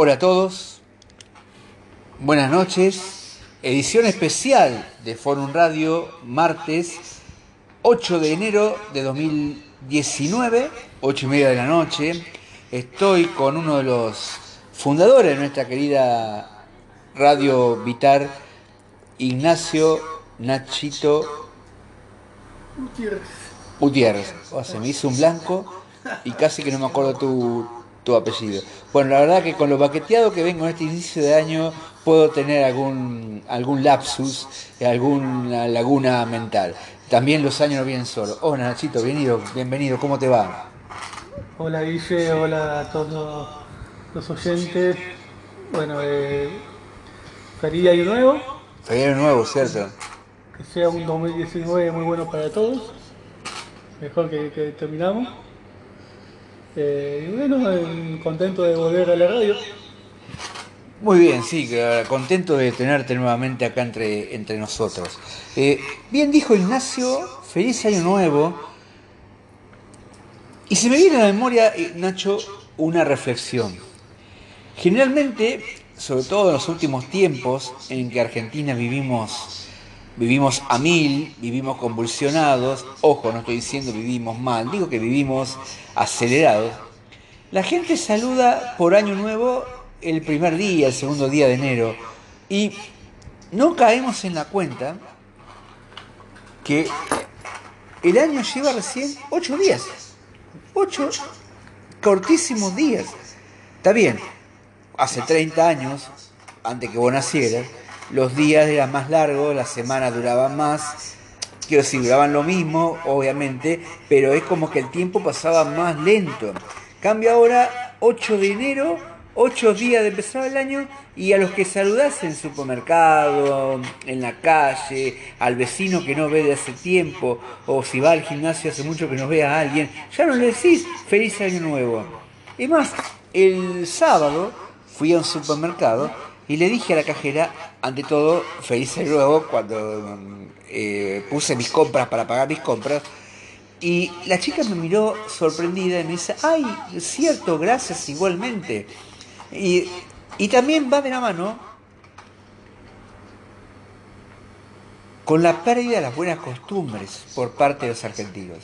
Hola a todos, buenas noches, edición especial de Forum Radio, martes 8 de enero de 2019, 8 y media de la noche. Estoy con uno de los fundadores de nuestra querida Radio Vitar, Ignacio Nachito Gutiérrez. Gutiérrez. Oh, se me hizo un blanco y casi que no me acuerdo tu, tu apellido. Bueno, la verdad que con lo baqueteado que vengo en este inicio de año puedo tener algún, algún lapsus, alguna laguna mental. También los años no vienen solos. Hola Nachito, bienvenido, bienvenido, ¿cómo te va? Hola Guille, hola a todos los oyentes. Bueno, eh, feliz año nuevo, Feliz año nuevo, ¿cierto? que sea un 2019 muy bueno para todos, mejor que, que terminamos. Y bueno, contento de volver a la radio. Muy bien, sí, contento de tenerte nuevamente acá entre, entre nosotros. Eh, bien dijo Ignacio, feliz año nuevo. Y se me viene a la memoria, eh, Nacho, una reflexión. Generalmente, sobre todo en los últimos tiempos en que Argentina vivimos, vivimos a mil, vivimos convulsionados, ojo, no estoy diciendo vivimos mal, digo que vivimos acelerados, la gente saluda por año nuevo el primer día, el segundo día de enero, y no caemos en la cuenta que el año lleva recién ocho días, ocho cortísimos días. Está bien, hace 30 años, antes que vos nacieras, los días eran más largos, las semanas duraban más, quiero decir, duraban lo mismo, obviamente, pero es como que el tiempo pasaba más lento. Cambia ahora 8 de enero, 8 días de empezar el año, y a los que saludás en supermercado, en la calle, al vecino que no ve de hace tiempo, o si va al gimnasio hace mucho que no ve a alguien, ya no le decís feliz año nuevo. Es más, el sábado fui a un supermercado y le dije a la cajera, ante todo, feliz año nuevo, cuando eh, puse mis compras para pagar mis compras. Y la chica me miró sorprendida y me dice, ay, cierto, gracias igualmente. Y, y también va de la mano con la pérdida de las buenas costumbres por parte de los argentinos.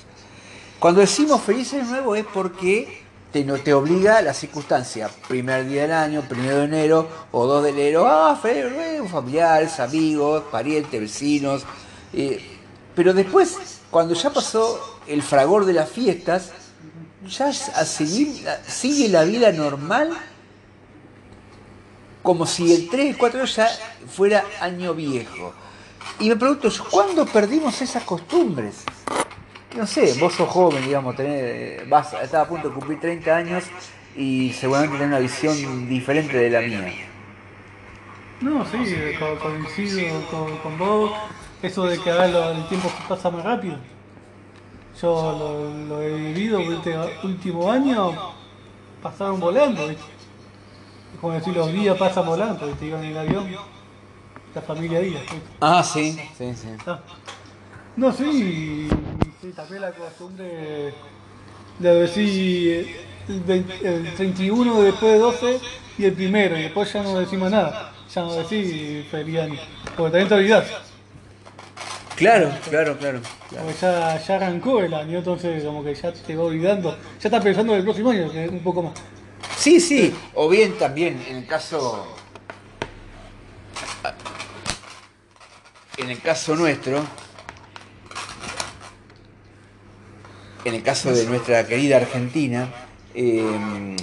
Cuando decimos feliz año nuevo es porque te, te obliga la circunstancia, primer día del año, primero de enero o 2 de enero, ah, año nuevo, familiares, amigos, parientes, vecinos. eh, pero después, cuando ya pasó el fragor de las fiestas, ya a seguir- sigue la vida normal como si el 3 y el 4 ya fuera año viejo. Y me pregunto, ¿cuándo perdimos esas costumbres? No sé, vos sos joven, digamos, tenés, vas, estás a punto de cumplir 30 años y seguramente tenés una visión diferente de la mía. No, sí, co- coincido con, con vos. Eso de que ahora lo- el tiempo pasa más rápido. Yo lo, lo he vivido este último año, pasaron volando, ¿viste? Es como decir, los días pasan volando, ¿viste? Iban en el avión, la familia Díaz, ¿viste? Ah, sí, sí, sí. Ah. No, sí, sí, también la costumbre de decir el, 20 el 31 después de 12 y el primero, y después ya no decimos nada, ya no decís feliz año, porque también te olvidás, Claro, claro, claro. claro. porque ya, ya arrancó el año, entonces como que ya te va olvidando, ya estás pensando en el próximo año, que es un poco más. Sí, sí, o bien también en el caso en el caso nuestro en el caso de nuestra querida Argentina eh,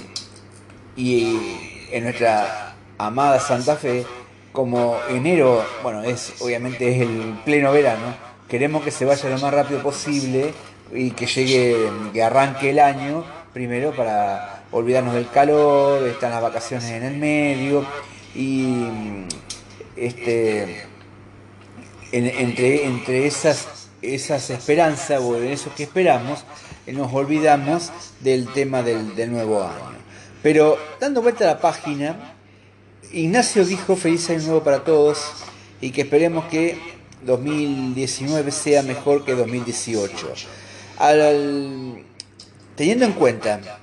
y en nuestra amada Santa Fe como enero bueno es obviamente es el pleno verano queremos que se vaya lo más rápido posible y que llegue que arranque el año primero para olvidarnos del calor están las vacaciones en el medio y este en- entre, entre esas, esas esperanzas o en eso que esperamos, eh, nos olvidamos del tema del, nuevo año. Pero dando vuelta a la página, Ignacio dijo feliz año nuevo para todos y que esperemos que 2019 sea mejor que 2018. Al- teniendo en cuenta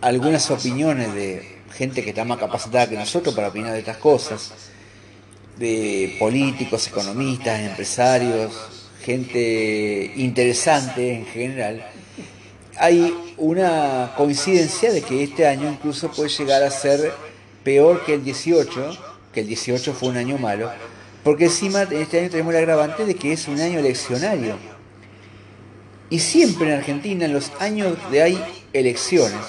algunas opiniones de, gente que está más capacitada que nosotros para opinar de estas cosas, de políticos, economistas, empresarios, gente interesante en general, hay una coincidencia de que este año incluso puede llegar a ser peor que el 18, que el 18 fue un año malo, porque encima este año tenemos el agravante de que es un año eleccionario. Y siempre en Argentina, en los años de hay elecciones,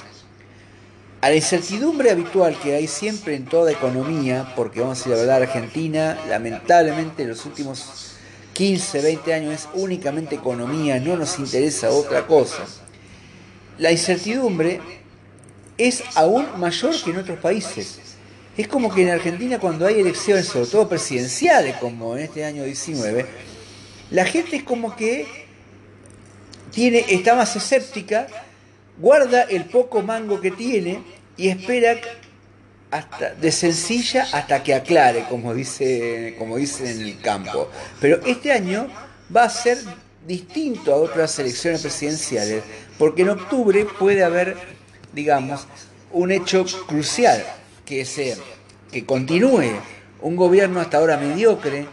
a la incertidumbre habitual que hay siempre en toda economía, porque vamos a decir la verdad, Argentina, lamentablemente en los últimos 15, 20 años es únicamente economía, no nos interesa otra cosa. La incertidumbre es aún mayor que en otros países. Es como que en Argentina cuando hay elecciones, sobre todo presidenciales, como en este año 19, la gente es como que tiene, está más escéptica, guarda el poco mango que tiene y espera hasta de sencilla hasta que aclare, como dice, como dicen en el campo. Pero este año va a ser distinto a otras elecciones presidenciales, porque en octubre puede haber, digamos, un hecho crucial, que sea que continúe un gobierno hasta ahora mediocre,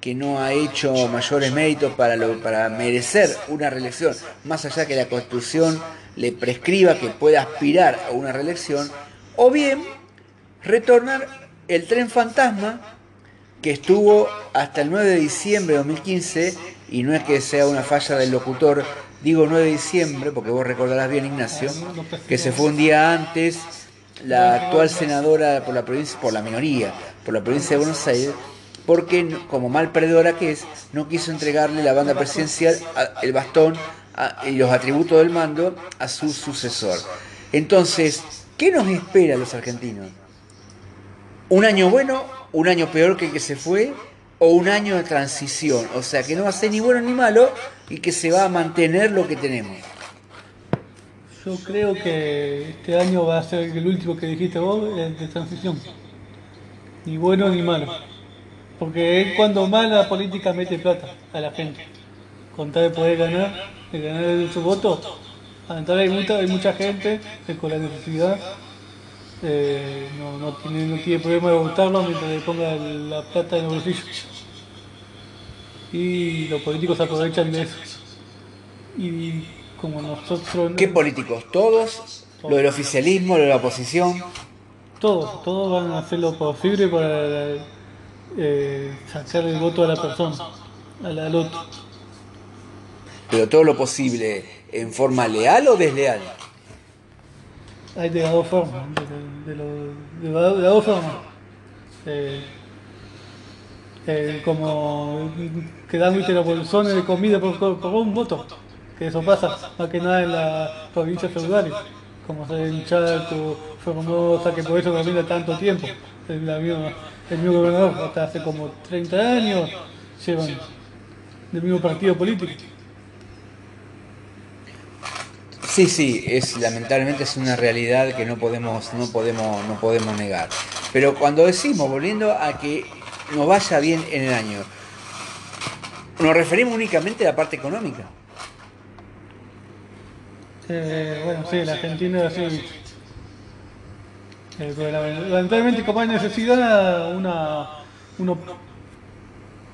que no ha hecho mayores méritos para, para merecer una reelección, más allá que la Constitución le prescriba que pueda aspirar a una reelección, o bien retornar el tren fantasma que estuvo hasta el 9 de diciembre de 2015, y no es que sea una falla del locutor, digo 9 de diciembre, porque vos recordarás bien Ignacio, que se fue un día antes la actual senadora por la provincia, por la minoría, por la provincia de Buenos Aires, porque como mal perdedora que es, no quiso entregarle la banda presidencial, el bastón y los atributos del mando a su sucesor. Entonces, ¿qué nos espera a los argentinos? ¿Un año bueno, un año peor que el que se fue, o un año de transición? O sea, que no va a ser ni bueno ni malo y que se va a mantener lo que tenemos. Yo creo que este año va a ser el último que dijiste vos, de transición. Ni bueno ni malo. Porque es cuando más la política mete plata a la gente. Con tal de poder ganar, de ganar su voto. Hay mucha, hay mucha gente que con la necesidad eh, no, no, tiene, no tiene problema de votarlo mientras le ponga la plata en el bolsillo. Y los políticos aprovechan de eso. Y como nosotros... ¿Qué políticos? ¿Todos? ¿Lo del oficialismo, lo de la oposición? Todos, todos van a hacer lo posible para eh, sacar el voto a la persona, a la, al otro. Pero todo lo posible, ¿en forma leal o desleal? Hay de las dos formas, de, las dos formas. Como que dan los bolsones de comida por, por, un voto, que eso pasa más que nada en las provincias feudales, como en Chaco, Formosa, que por eso camina tanto tiempo, el, el mismo gobernador, hasta hace como 30 años llevan del mismo partido político. Sí, sí, es lamentablemente es una realidad que no podemos, no podemos, no podemos negar. Pero cuando decimos, volviendo a que nos vaya bien en el año, nos referimos únicamente a la parte económica. Eh, bueno, sí, la Argentina así. Eh, lamentablemente, como hay necesidad, una, uno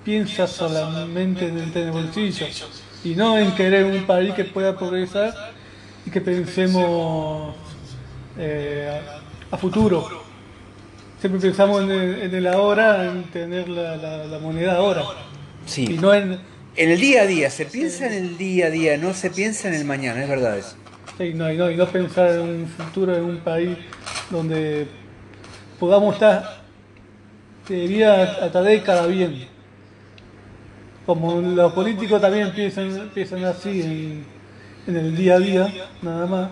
piensa solamente en el bolsillo y no en querer un país que pueda progresar y que pensemos eh, a, futuro. Siempre pensamos en el, ahora, en tener la, moneda ahora. Sí. Y no en, en el día a día, se piensa en el día a día, no se piensa en el mañana, es verdad eso. Sí, no, y no, y no pensar en un futuro, en un país donde podamos estar de vida hasta década bien. Como los políticos también piensan, piensan así en, en el día a día, nada más,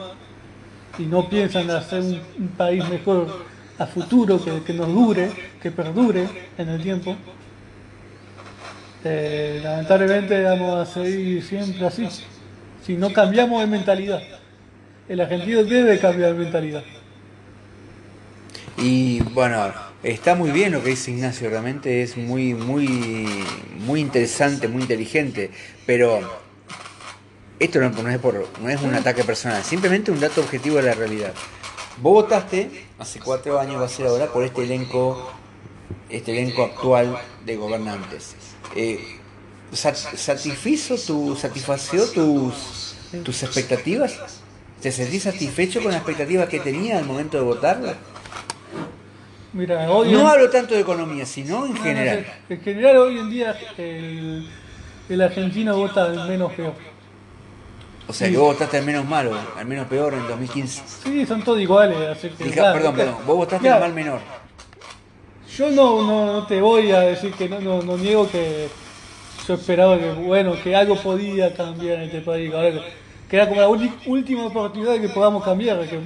y no piensan hacer un, país mejor a futuro, que, que, nos dure, que perdure en el tiempo, eh, lamentablemente vamos a seguir siempre así, si no cambiamos de mentalidad. El argentino debe cambiar de mentalidad. Y bueno, está muy bien lo que dice Ignacio, realmente es muy, muy, muy interesante, muy inteligente, pero esto no, es por, no es un ataque personal, simplemente un dato objetivo de la realidad. Vos votaste hace cuatro años, va a ser ahora, por este elenco, este elenco actual de gobernantes. Eh, sat- ¿Satisfizo tu, satisfació tus, tus expectativas? ¿Te sentís satisfecho con las expectativas que tenía al momento de votarla? Mira, hoy No en- hablo tanto de economía, sino en no, general. En general, hoy en día, el, el argentino vota al menos peor. O sea, que vos votaste al menos malo, al menos peor en 2015. Sí, son todos iguales. Perdón, perdón, vos votaste al mal menor. Yo no, no, no te voy a decir que no, no, no niego que yo esperaba que, bueno, que algo podía cambiar en este país. Ahora que, que era como la última oportunidad que podamos cambiar, que,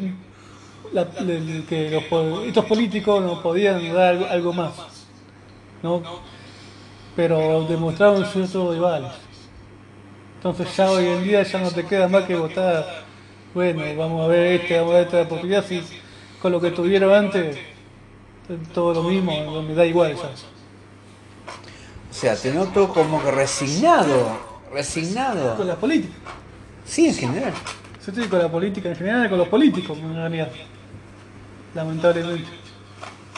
la- de- que los, po- estos políticos nos podían dar algo, algo más. ¿no? Pero demostraron ser todos rivales. Entonces ya hoy en día ya no te queda más que votar, bueno, vamos a ver este, vamos a ver esta oportunidad, si con lo que tuvieron antes, todo lo mismo, me da igual ya. O sea, te noto como que resignado, Con resignado. la política. Sí, en general. Yo estoy con la política en general, con los políticos en realidad. Lamentablemente.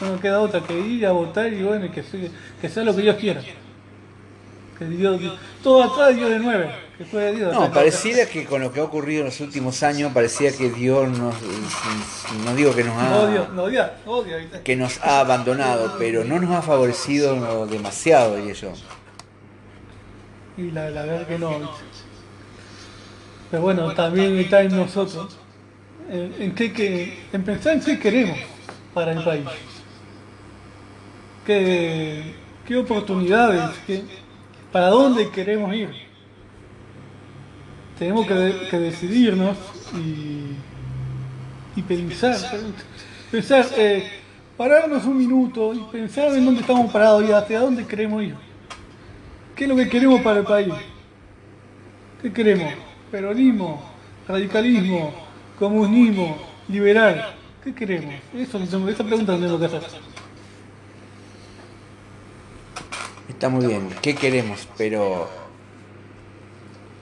No queda otra que ir a votar y bueno, que, sea- que sea lo que Dios quiera. Que Dios, todo atrás Dios de nueve. Dios. No, pareciera que con lo que ha ocurrido en los últimos años, parecía que Dios nos, no digo que nos odio, ha, que nos ha abandonado, pero no nos ha favorecido demasiado, diría yo. Y la, la verdad que no. Pero bueno, también está en nosotros. En, en qué, que, en pensar en qué queremos para el país. Qué, qué oportunidades, qué, para dónde queremos ir. Tenemos que, de- que decidirnos y, y pensar. Pensar, eh, pararnos un minuto y pensar en dónde estamos parados y hacia dónde queremos ir. ¿Qué es lo que queremos para el país? ¿Qué queremos? Peronismo, radicalismo, comunismo, liberal. ¿Qué queremos? Eso, esa pregunta la tengo que hacer. Está muy bien, ¿qué queremos? Pero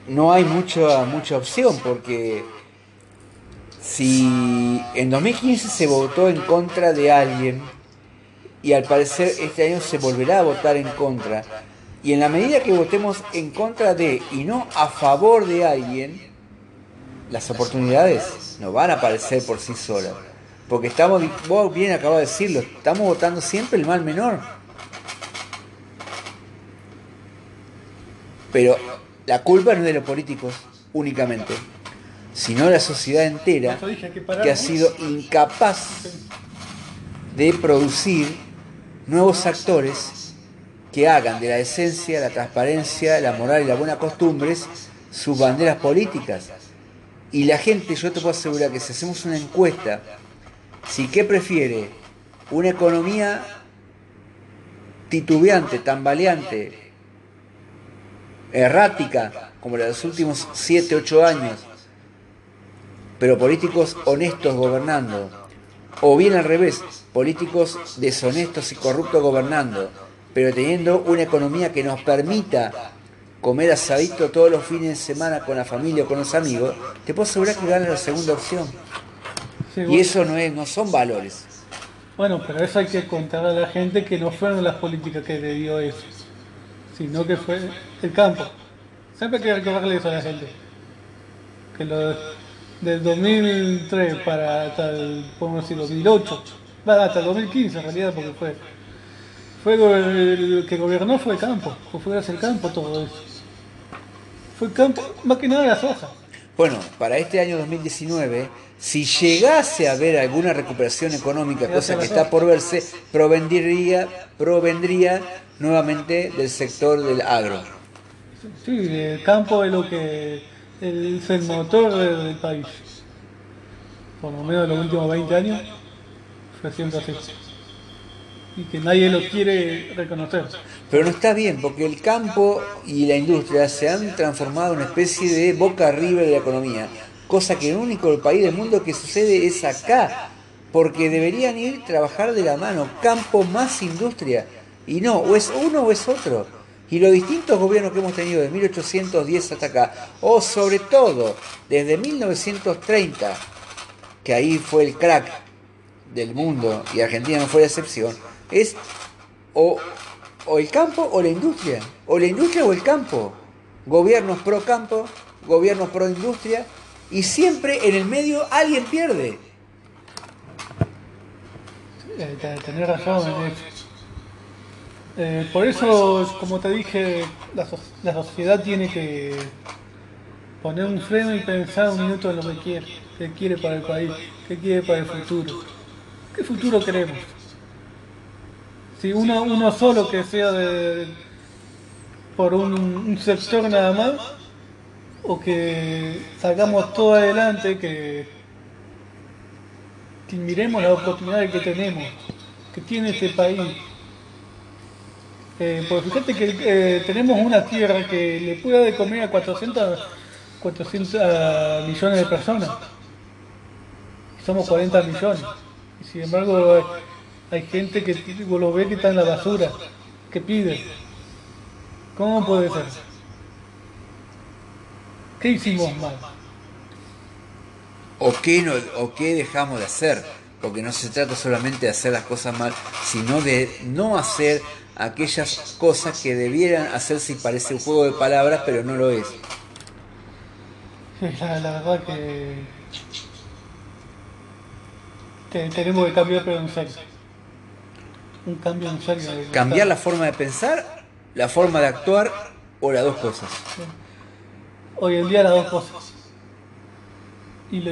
no hay mucha, mucha opción porque si en 2015 se votó en contra de alguien y al parecer este año se volverá a votar en contra, y en la medida que votemos en contra de y no a favor de alguien, las oportunidades no van a aparecer por sí solas. Porque estamos, vos bien acabas de decirlo, estamos votando siempre el mal menor. Pero la culpa no es de los políticos únicamente, sino de la sociedad entera que ha sido incapaz de producir nuevos actores que hagan de la esencia, la transparencia, la moral y las buenas costumbres sus banderas políticas. Y la gente, yo te puedo asegurar que si hacemos una encuesta, si qué prefiere, una economía titubeante, tambaleante, errática, como la de los últimos 7, 8 años, pero políticos honestos gobernando, o bien al revés, políticos deshonestos y corruptos gobernando, pero teniendo una economía que nos permita comer asadito todos los fines de semana con la familia o con los amigos, te puedo asegurar que gana la segunda opción. Sí, Y eso no es, no son valores. Bueno, pero eso hay que contar a la gente que no fueron las políticas que le dio eso, sino que fue el campo. Siempre hay que recordarle eso a la gente. Que lo del 2003 para hasta el, podemos decir, 2008, va, hasta el 2015 en realidad, porque fue, fue el que gobernó fue el campo, fue gracias al campo todo eso. Fue el campo, más que nada la soja. Bueno, para este año 2019, si llegase a haber alguna recuperación económica, cosa que está por verse, provendría, provendría nuevamente del sector del agro. Sí, el campo es lo que es el motor del, país. Por lo menos en los últimos 20 años fue siempre así. Y que nadie lo quiere reconocer. Pero no está bien, porque el campo y la industria se han transformado en una especie de boca arriba de la economía, cosa que el único país del mundo que sucede es acá, porque deberían ir a trabajar de la mano, campo más industria, y no, o es uno o es otro. Y los distintos gobiernos que hemos tenido de 1810 hasta acá, o sobre todo desde 1930, que ahí fue el crack del mundo y Argentina no fue la excepción, es o, o el campo o la industria, o la industria o el campo. Gobiernos pro campo, gobiernos pro industria, y siempre en el medio alguien pierde. Eh, tenés razón en eso. Eh, por eso, como te dije, la, la, sociedad tiene que poner un freno y pensar un minuto en lo que quiere, qué quiere para el país, qué quiere para el futuro, qué futuro queremos. Si uno, uno solo que sea de, por un, un sector nada más, o que salgamos todo adelante, que, que miremos las oportunidades que tenemos, que tiene este país. Eh, porque fíjate que eh, tenemos una tierra que le puede de comer a 400, 400 millones de personas. Somos 40 millones. Y sin embargo hay gente que lo ve que está en la basura, que pide. ¿Cómo puede ser? ¿Qué hicimos mal? ¿O qué, no, ¿O qué dejamos de hacer? Porque no se trata solamente de hacer las cosas mal, sino de no hacer aquellas cosas que debieran hacerse y parece un juego de palabras, pero no lo es. La, la verdad que tenemos que cambiar, pero en serio. Un cambio en serio. Cambiar la forma de pensar, la forma de actuar o las dos cosas. Hoy en día las dos cosas. Y, lo,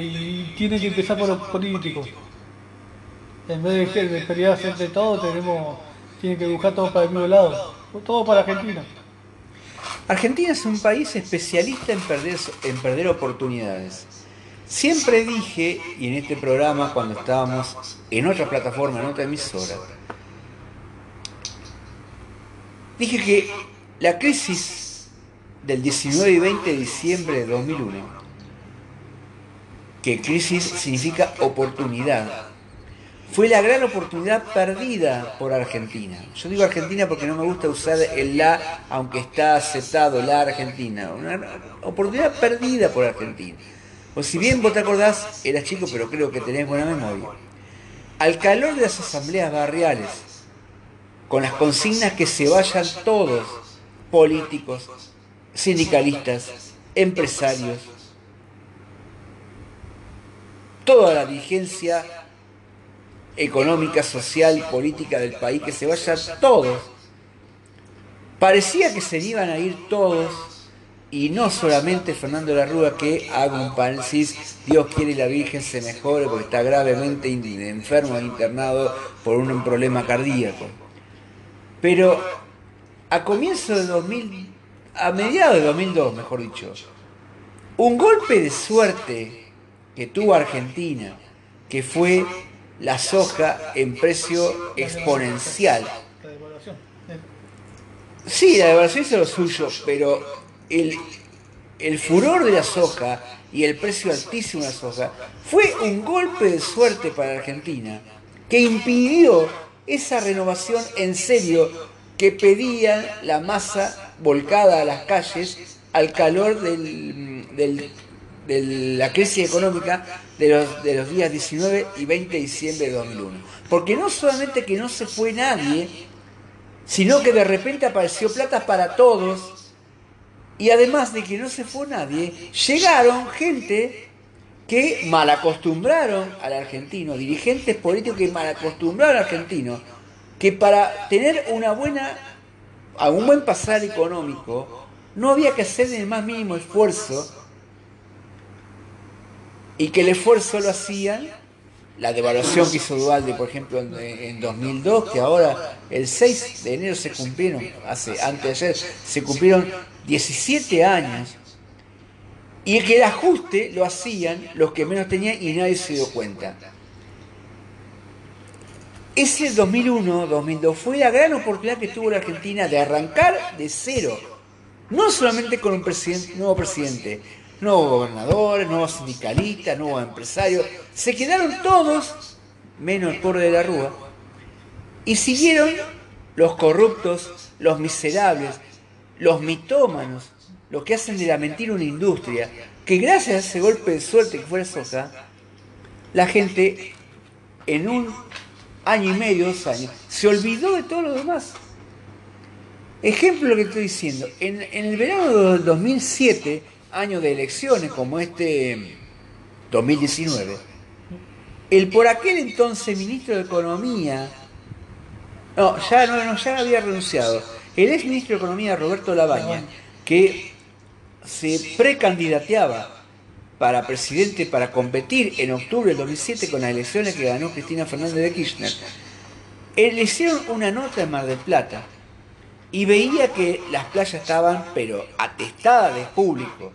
tiene que empezar por los políticos. En vez de, de pelear entre todo, tenemos, tiene que buscar todo para el mismo lado. Todo para Argentina. Argentina es un país especialista en perder, en perder oportunidades. Siempre dije, y en este programa cuando estábamos en otra plataforma, en otra emisora, dije que la crisis del 19 y 20 de diciembre de 2001, que crisis significa oportunidad, fue la gran oportunidad perdida por Argentina. Yo digo Argentina porque no me gusta usar el la, aunque está aceptado la Argentina. Una oportunidad perdida por Argentina. O si bien vos te acordás, eras chico, pero creo que tenés buena memoria. Al calor de las asambleas barriales, con las consignas que se vayan todos, políticos, sindicalistas, empresarios, toda la dirigencia económica, social, política del país, que se vayan todos. Parecía que se iban a ir todos y no solamente Fernando de que haga un paréntesis, Dios quiere y la Virgen se mejore porque está gravemente enfermo e internado por un problema cardíaco. Pero a comienzo de 2000 a mediados de 2002, mejor dicho, un golpe de suerte que tuvo Argentina, que fue la soja en precio exponencial. Sí, la devaluación es lo suyo, pero el, el furor de la soja y el precio altísimo de la soja fue un golpe de suerte para Argentina que impidió esa renovación en serio que pedían la masa volcada a las calles al calor de la crisis económica de los, de los días 19 y 20 de diciembre de 2001. Porque no solamente que no se fue nadie, sino que de repente apareció plata para todos, y además de que no se fue nadie, llegaron gente que malacostumbraron al argentino, dirigentes políticos que malacostumbraron al argentino, que para tener una buena, un buen pasar económico, no había que hacer el más mínimo esfuerzo y que el esfuerzo lo hacían la devaluación que hizo Dualde, por ejemplo, en, 2002, que ahora el 6 de enero se cumplieron, hace, antes de ayer, se cumplieron 17 años, y que el ajuste lo hacían los que menos tenían y nadie se dio cuenta. Ese 2001-2002 fue la gran oportunidad que tuvo la Argentina de arrancar de cero. No solamente con un nuevo presidente, nuevos gobernadores, nuevos sindicalistas, nuevos empresarios. Se quedaron todos, menos el pobre de la Rúa, y siguieron los corruptos, los miserables, los mitómanos, los que hacen de la mentira una industria, que gracias a ese golpe de suerte que fue la soja, la gente en un año y medio, dos años, se olvidó de todo lo demás. Ejemplo lo que estoy diciendo, en, en el verano del 2007, año de elecciones como este 2019, el por aquel entonces ministro de Economía, no, ya no, ya había renunciado, el ex ministro de Economía Roberto Labaña, que se precandidateaba para presidente para competir en octubre del 2007 con las elecciones que ganó Cristina Fernández de Kirchner, le hicieron una nota en Mar del Plata y veía que las playas estaban pero atestadas de público.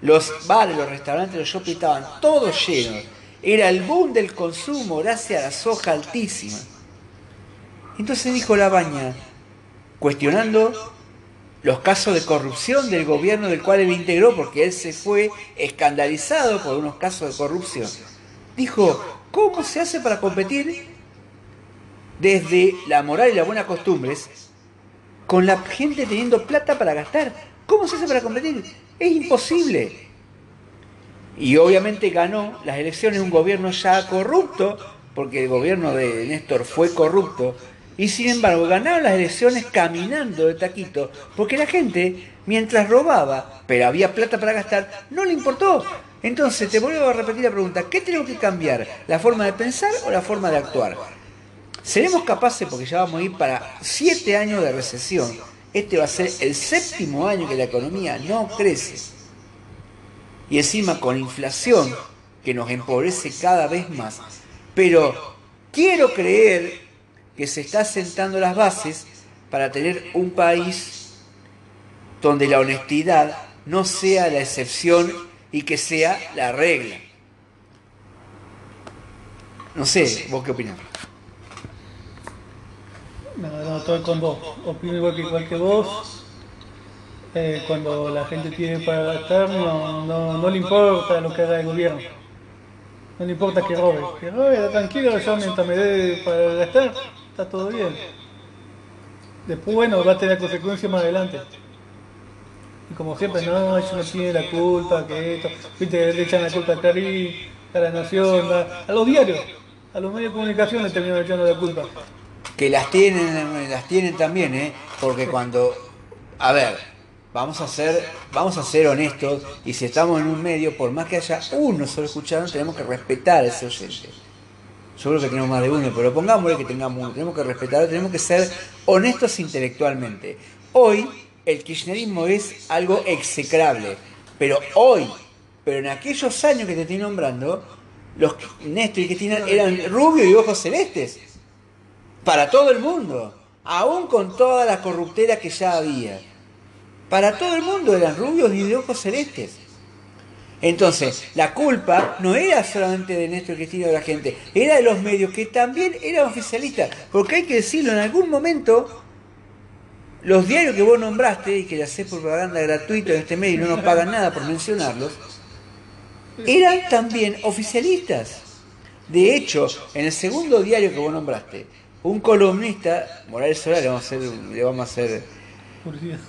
Los bares, los restaurantes, los shopping estaban todos llenos. Era el boom del consumo gracias a la soja altísima. Entonces dijo la baña, cuestionando los casos de corrupción del gobierno del cual él integró, porque él se fue escandalizado por unos casos de corrupción. Dijo, ¿cómo se hace para competir desde la moral y las buenas costumbres con la gente teniendo plata para gastar? ¿Cómo se hace para competir? Es imposible. Y obviamente ganó las elecciones un gobierno ya corrupto, porque el gobierno de Néstor fue corrupto, y sin embargo ganaron las elecciones caminando de taquito, porque la gente, mientras robaba, pero había plata para gastar, no le importó. Entonces te vuelvo a repetir la pregunta, ¿qué tenemos que cambiar? ¿La forma de pensar o la forma de actuar? ¿Seremos capaces, porque ya vamos a ir para siete años de recesión, este va a ser el séptimo año que la economía no crece, y encima con inflación que nos empobrece cada vez más, pero quiero creer que se está sentando las bases para tener un país donde la honestidad no sea la excepción y que sea la regla. No sé, ¿vos qué opinás? No, no, estoy con vos. Opino igual que, igual que vos. Eh, cuando la gente tiene para gastar, no, no, no le importa lo que haga el gobierno. No le importa que robe. Que robe, tranquilo, yo mientras me dé para gastar, está todo bien. Después, bueno, va a tener consecuencias más adelante. Y como siempre, no, ellos no tienen la culpa, que esto, viste, le echan la culpa a Clarín, a la Nación, a, a los diarios, a los medios de comunicación le terminan echando la culpa. Que las tienen, las tienen también, ¿eh? Porque cuando, a ver, vamos a ser, vamos a ser honestos y si estamos en un medio, por más que haya uno solo escuchando, tenemos que respetar a ese oyente. Creo que tenemos más de uno, pero pongámosle que tengamos uno. Tenemos que respetar, tenemos que ser honestos intelectualmente. Hoy el kirchnerismo es algo execrable, pero hoy, pero en aquellos años que te estoy nombrando, los Néstor y Cristina eran rubios y ojos celestes. Para todo el mundo. Aún con toda la corruptera que ya había. Para todo el mundo eran rubios y de ojos celestes. Entonces, la culpa no era solamente de Néstor Cristina o de la gente, era de los medios que también eran oficialistas. Porque hay que decirlo, en algún momento, los diarios que vos nombraste y que le hacés propaganda gratuita en este medio y no nos pagan nada por mencionarlos, eran también oficialistas. De hecho, en el segundo diario que vos nombraste, un columnista, Morales Solar, le vamos a hacer, le vamos a hacer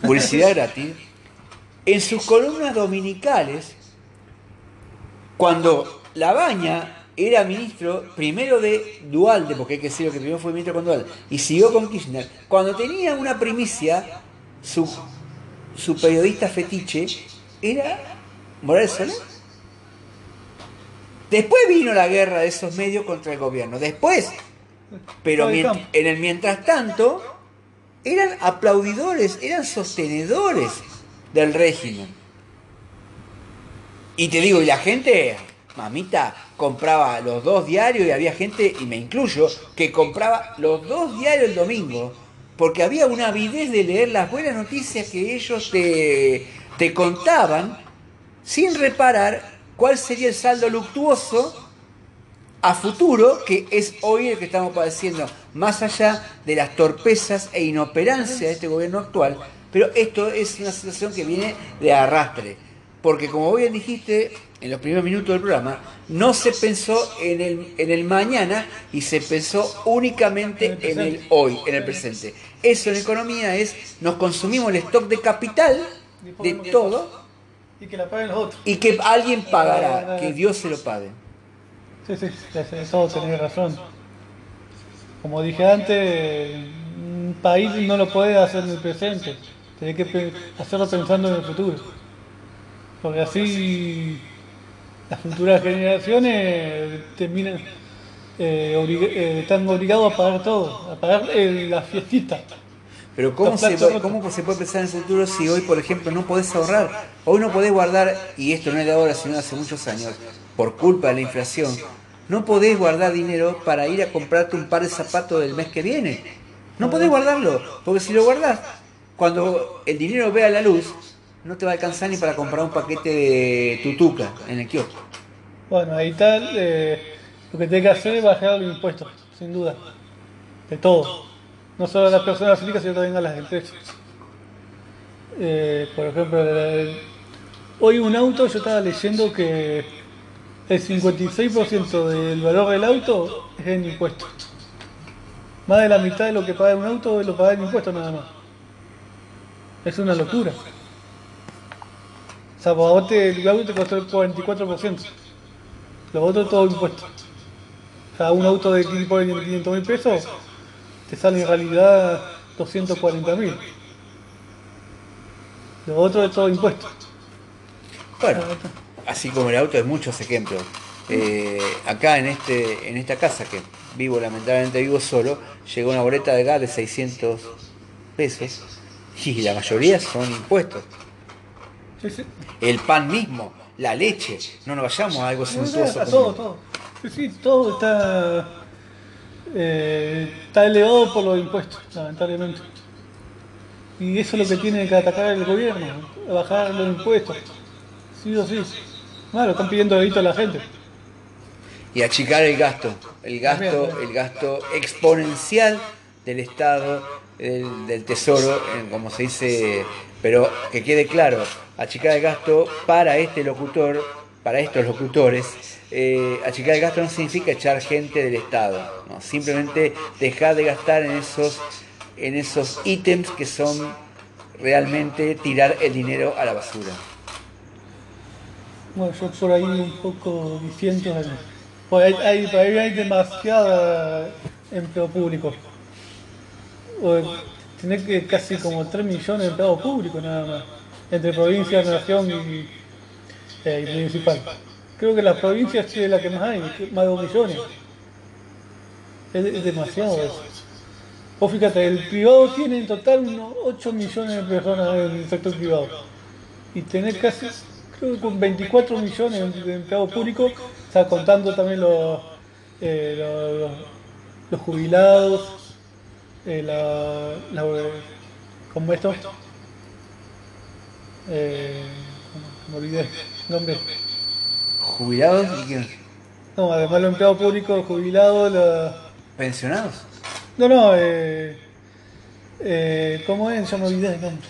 publicidad gratis, en sus columnas dominicales, cuando Labaña era ministro primero de Dualde, porque hay que decirlo que primero fue ministro con Dualde, y siguió con Kirchner, cuando tenía una primicia, su, su periodista fetiche era Morales Soler. Después vino la guerra de esos medios contra el gobierno, después, pero en el mientras tanto, eran aplaudidores, eran sostenedores del régimen. Y te digo, y la gente, mamita, compraba los dos diarios y había gente, y me incluyo, que compraba los dos diarios el domingo, porque había una avidez de leer las buenas noticias que ellos te, te contaban sin reparar cuál sería el saldo luctuoso a futuro, que es hoy el que estamos padeciendo, más allá de las torpezas e inoperancia de este gobierno actual. Pero esto es una situación que viene de arrastre, porque como bien dijiste en los primeros minutos del programa, no se pensó en el, en el mañana y se pensó únicamente En el en el presente. hoy, en el presente. Eso en economía es, nos consumimos el stock de capital de todo Y que la paguen los otros. y que alguien pagará, que Dios se lo pague. Sí, sí, eso tenés razón. Como dije antes, un país no lo puede hacer en el presente, tiene que hacerlo pensando en el futuro. Porque así las futuras generaciones terminan, eh, eh, están obligados a pagar todo, a pagar la fiestita. Pero ¿cómo se, ¿cómo se puede pensar en el futuro si hoy, por ejemplo, no podés ahorrar? Hoy no podés guardar, y esto no es de ahora, sino de hace muchos años, por culpa de la inflación, no podés guardar dinero para ir a comprarte un par de zapatos del mes que viene. No podés guardarlo, porque si lo guardás, cuando el dinero vea la luz, no te va a alcanzar ni para comprar un paquete de tutuca en el kiosco. Bueno, ahí está, eh, lo que tiene que hacer es bajar los impuestos, sin duda, de todo. No solo a las personas físicas, sino también a las empresas. Eh, por ejemplo, hoy un auto, yo estaba leyendo que el 56% del valor del auto es en impuestos. Más de la mitad de lo que paga un auto lo paga en impuestos nada más. Es una locura. O sea, vos te, el auto te costó el 44%. Lo otro todo impuesto. O sea, un auto de 500 mil pesos te sale en realidad 240 mil. Lo otro es todo impuesto. Bueno así como el auto, hay muchos ejemplos. Eh, acá en, este, en esta casa que vivo, lamentablemente vivo solo, llegó una boleta de gas de 600 pesos y la mayoría son impuestos. El pan mismo, la leche, no nos vayamos a algo sensuoso. todo, todo. Sí, todo está, eh, está elevado por los impuestos, lamentablemente. Y eso es lo que tiene que atacar el gobierno, bajar los impuestos. Sí o sí. Bueno, están pidiendo dedito a la gente. Y achicar el gasto, el gasto, el gasto exponencial del Estado, del, Tesoro, como se dice, pero que quede claro, achicar el gasto para este locutor, para estos locutores, eh, achicar el gasto no significa echar gente del Estado, simplemente dejar de gastar en esos, en esos ítems que son realmente tirar el dinero a la basura. Bueno, yo por ahí un poco diciendo, pues hay, hay, hay demasiado empleo público. Tiene que casi como 3 millones de empleados públicos nada más, entre provincia, nación y, eh, municipal. Creo que la provincia es la que más hay, más de 2 millones. Es, demasiado eso. O fíjate, el privado tiene en total unos 8 millones de personas en el sector privado. Y tener casi con 24 millones de empleados públicos, está contando también los, eh, los, jubilados, eh, la, ¿cómo esto? Eh, me olvidé nombre. ¿Jubilados y quién? No, además los empleados públicos, jubilados, los... ¿Pensionados? No, no, eh, eh, ¿cómo es? Ya me olvidé el nombre.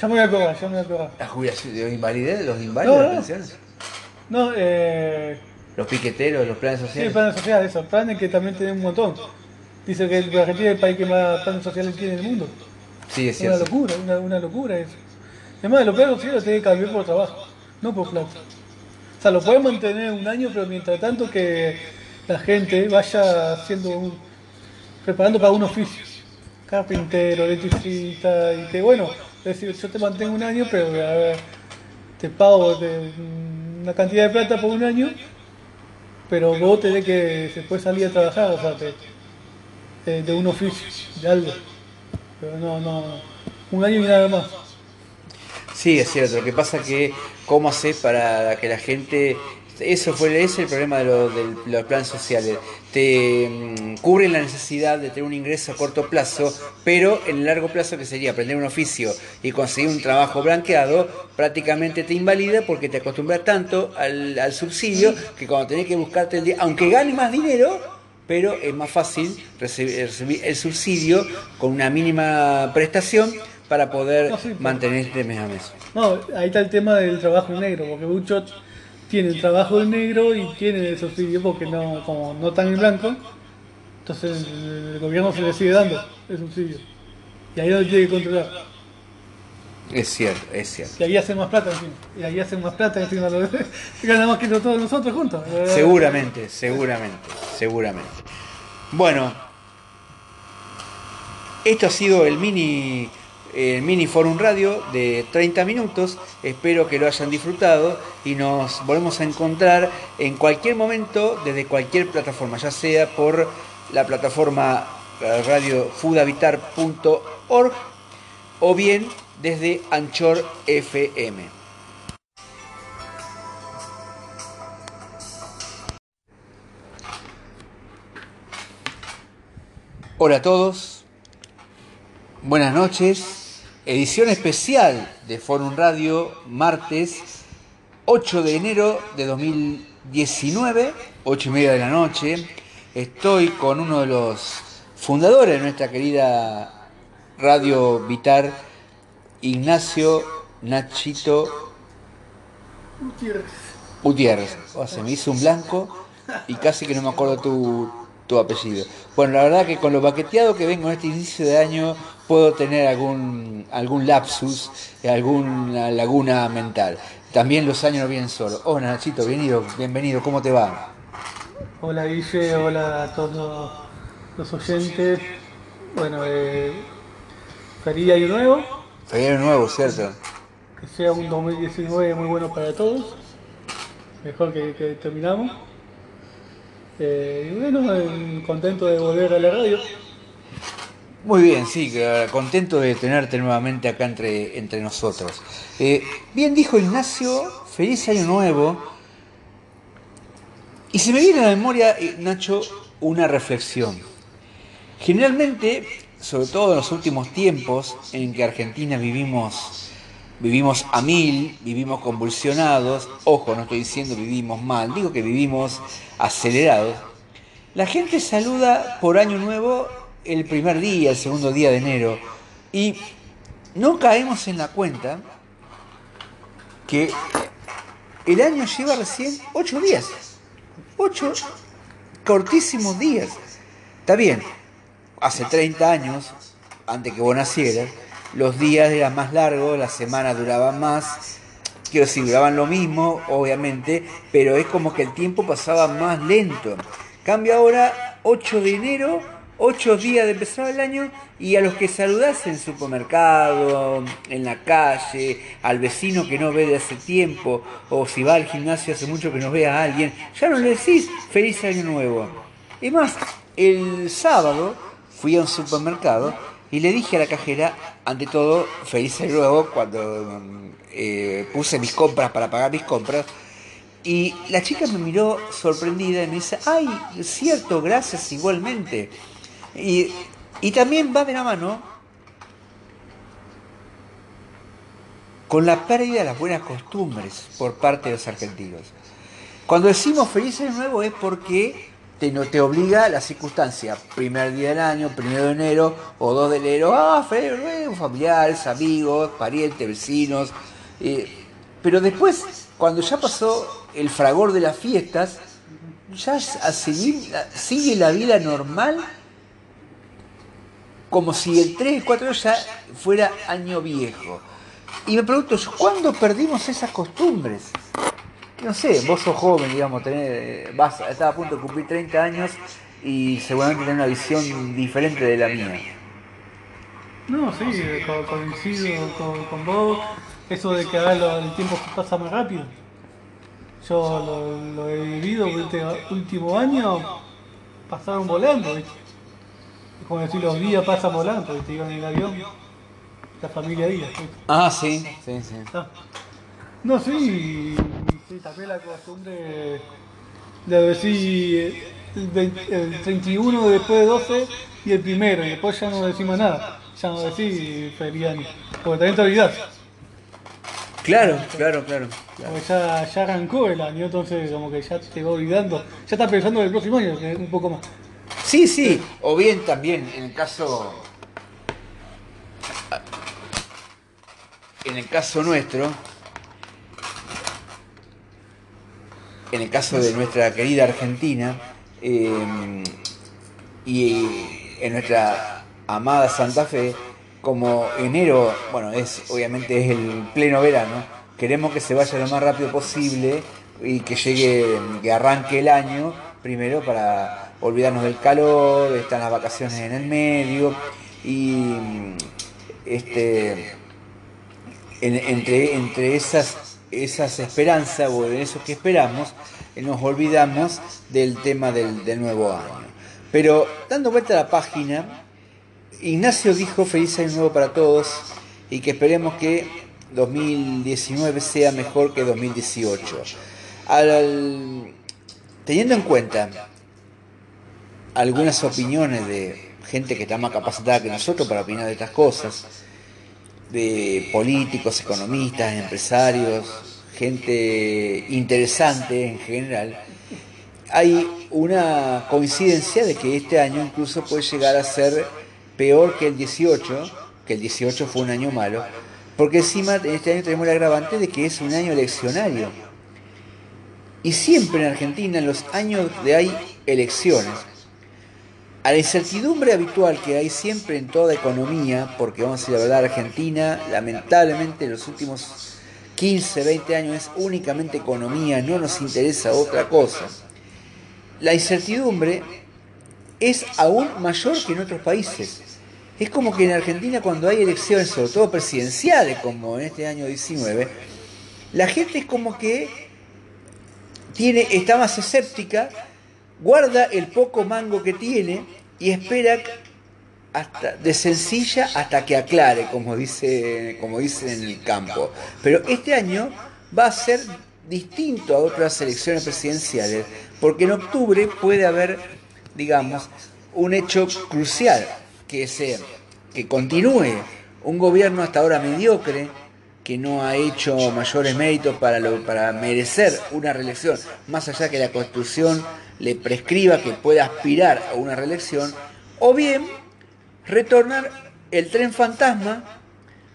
Ya me voy a acordar, ya me voy a acordar. ¿La jubilación de invalidez? ¿Los inválidos? No, pensiones? No, eh... Los piqueteros, los planes sociales. Sí, planes sociales, esos planes que también tienen un montón. Dice que Argentina es el país que más planes sociales tiene en el mundo. Sí, es cierto. Una locura, una, una locura eso. Además, los planes sociales tienen que cambiar por trabajo, no por plata. O sea, lo pueden mantener un año, pero mientras tanto que la gente vaya haciendo un, preparando para un oficio. Carpintero, electricista, y que bueno, es decir, yo te mantengo un año, pero te pago una cantidad de plata por un año, pero vos tenés que después salir a trabajar, o sea, de, un oficio, de algo. Pero no, no, un año y nada más. Sí, es cierto. Lo que pasa que, ¿cómo haces para que la gente eso fue ese el problema de, los planes sociales. Te mm, cubren la necesidad de tener un ingreso a corto plazo, pero en el largo plazo, que sería aprender un oficio y conseguir un trabajo blanqueado, prácticamente te invalida porque te acostumbras tanto al, subsidio que cuando tenés que buscarte el día, aunque ganes más dinero, pero es más fácil recibir, el subsidio con una mínima prestación para poder mantenerte mes a mes. No, ahí está el tema del trabajo negro, porque muchos tienen trabajo en negro y tienen el subsidio porque no, como no están en blanco, entonces el gobierno se le sigue dando el subsidio. Y ahí lo tiene que controlar. Es cierto, es cierto. Y ahí hacen más plata. Y ahí hacen más plata encima. Lo, ganamos que todos nosotros juntos. Seguramente, seguramente, seguramente. Bueno, esto ha sido el mini, el mini Forum Radio de 30 minutos. Espero que lo hayan disfrutado y nos volvemos a encontrar en cualquier momento desde cualquier plataforma, ya sea por la plataforma radiofudavitar.org o bien desde Anchor FM. Hola a todos, buenas noches, edición especial de Forum Radio, martes 8 de enero de 2019, 8 y media de la noche. Estoy con uno de los fundadores de nuestra querida Radio Vitar, Ignacio Nachito Gutiérrez. Gutiérrez. Oh, se me hizo un blanco y casi que no me acuerdo tu, tu apellido. Bueno, la verdad que con lo baqueteado que vengo en este inicio de año puedo tener algún, algún lapsus, alguna laguna mental. También los años no vienen solos. Hola Nachito, bienvenido, bienvenido, ¿cómo te va? Hola Guille, hola a todos los oyentes. Bueno, eh, feliz año nuevo. Feliz año nuevo, ¿cierto? Que sea un 2019 muy bueno para todos. Mejor que, que terminamos. Eh, y bueno, eh, contento de volver a la radio. Muy bien, sí, contento de tenerte nuevamente acá entre, entre nosotros. Eh, bien dijo Ignacio, feliz año nuevo. Y se me viene a la memoria, Nacho, una reflexión. Generalmente, sobre todo en los últimos tiempos en que Argentina vivimos, vivimos a mil, vivimos convulsionados, ojo, no estoy diciendo vivimos mal, digo que vivimos acelerados, la gente saluda por año nuevo el primer día, el segundo día de enero, y no caemos en la cuenta que el año lleva recién ocho días. Ocho cortísimos días. Está bien, hace 30 años, antes que vos nacieras, los días eran más largos, las semanas duraban más, quiero decir, duraban lo mismo, obviamente, pero es como que el tiempo pasaba más lento. Cambio ahora, 8 de enero, 8 días de empezar el año, y a los que saludás en supermercado, en la calle, al vecino que no ve de hace tiempo, o si va al gimnasio hace mucho que no ve a alguien, ya no le decís feliz año nuevo. Es más, el sábado fui a un supermercado y le dije a la cajera, ante todo, feliz año nuevo, cuando eh, puse mis compras para pagar mis compras. Y la chica me miró sorprendida y me dice, ay, cierto, gracias igualmente. Y, y también va de la mano con la pérdida de las buenas costumbres por parte de los argentinos. Cuando decimos feliz año nuevo es porque te, te obliga la circunstancia, primer día del año, primero de enero o 2 de enero, ah, familiares, amigos, parientes, vecinos. eh, pero después, cuando ya pasó el fragor de las fiestas, ya a seguir- sigue la vida normal como si el 3 el 4 ya fuera año viejo. Y me pregunto, ¿cuándo perdimos esas costumbres? No sé, vos sos joven, digamos, tenés, vas, estás a punto de cumplir 30 años y seguramente tenés una visión diferente de la mía. No, sí, co- coincido con, con vos. Eso de que ahora lo- el tiempo pasa más rápido. Yo lo, lo he vivido este último año, pasaron volando, ¿viste? Es como decir, los días pasan volando, ¿viste? Iban en el avión, la familia ¿viste? Ah, sí, sí, sí. Ah. No, sí, sí, también la costumbre de decir el, 20 el 31 después de 12 y el primero, y después ya no decimos nada, ya no decís feliz año, porque también te olvidás, Claro, claro, claro. claro. porque ya, ya arrancó el año, entonces como que ya te va olvidando, ya estás pensando en el próximo año, que es un poco más. Sí, sí, o bien también en el caso en el caso nuestro en el caso de nuestra querida Argentina eh, y en nuestra amada Santa Fe como enero, bueno, es obviamente es el pleno verano, queremos que se vaya lo más rápido posible y que llegue, que arranque el año primero para olvidarnos del calor, están las vacaciones en el medio y este entre, entre esas, esas esperanzas o en eso que esperamos, nos olvidamos del tema del, del nuevo año. Pero dando vuelta a la página, Ignacio dijo feliz año nuevo para todos y que esperemos que 2019 sea mejor que 2018. teniendo en cuenta algunas opiniones de gente que está más capacitada que nosotros para opinar de estas cosas, de políticos, economistas, empresarios, gente interesante en general, hay una coincidencia de que este año incluso puede llegar a ser peor que el 18, que el 18 fue un año malo, porque encima en este año tenemos el agravante de que es un año eleccionario. Y siempre en Argentina, en los años de hay elecciones, a la incertidumbre habitual que hay siempre en toda economía, porque vamos a decir la verdad, Argentina, lamentablemente en los últimos 15, 20 años es únicamente economía, no nos interesa otra cosa. La incertidumbre es aún mayor que en otros países. Es como que en Argentina cuando hay elecciones, sobre todo presidenciales, como en este año 19, la gente es como que tiene, está más escéptica, guarda el poco mango que tiene y espera hasta, de sencilla hasta que aclare, como dice, como dicen en el campo. Pero este año va a ser distinto a otras elecciones presidenciales, porque en octubre puede haber, digamos, un hecho crucial, que sea que continúe un gobierno hasta ahora mediocre, que no ha hecho mayores méritos para, para merecer una reelección, más allá que la Constitución le prescriba que pueda aspirar a una reelección, o bien retornar el tren fantasma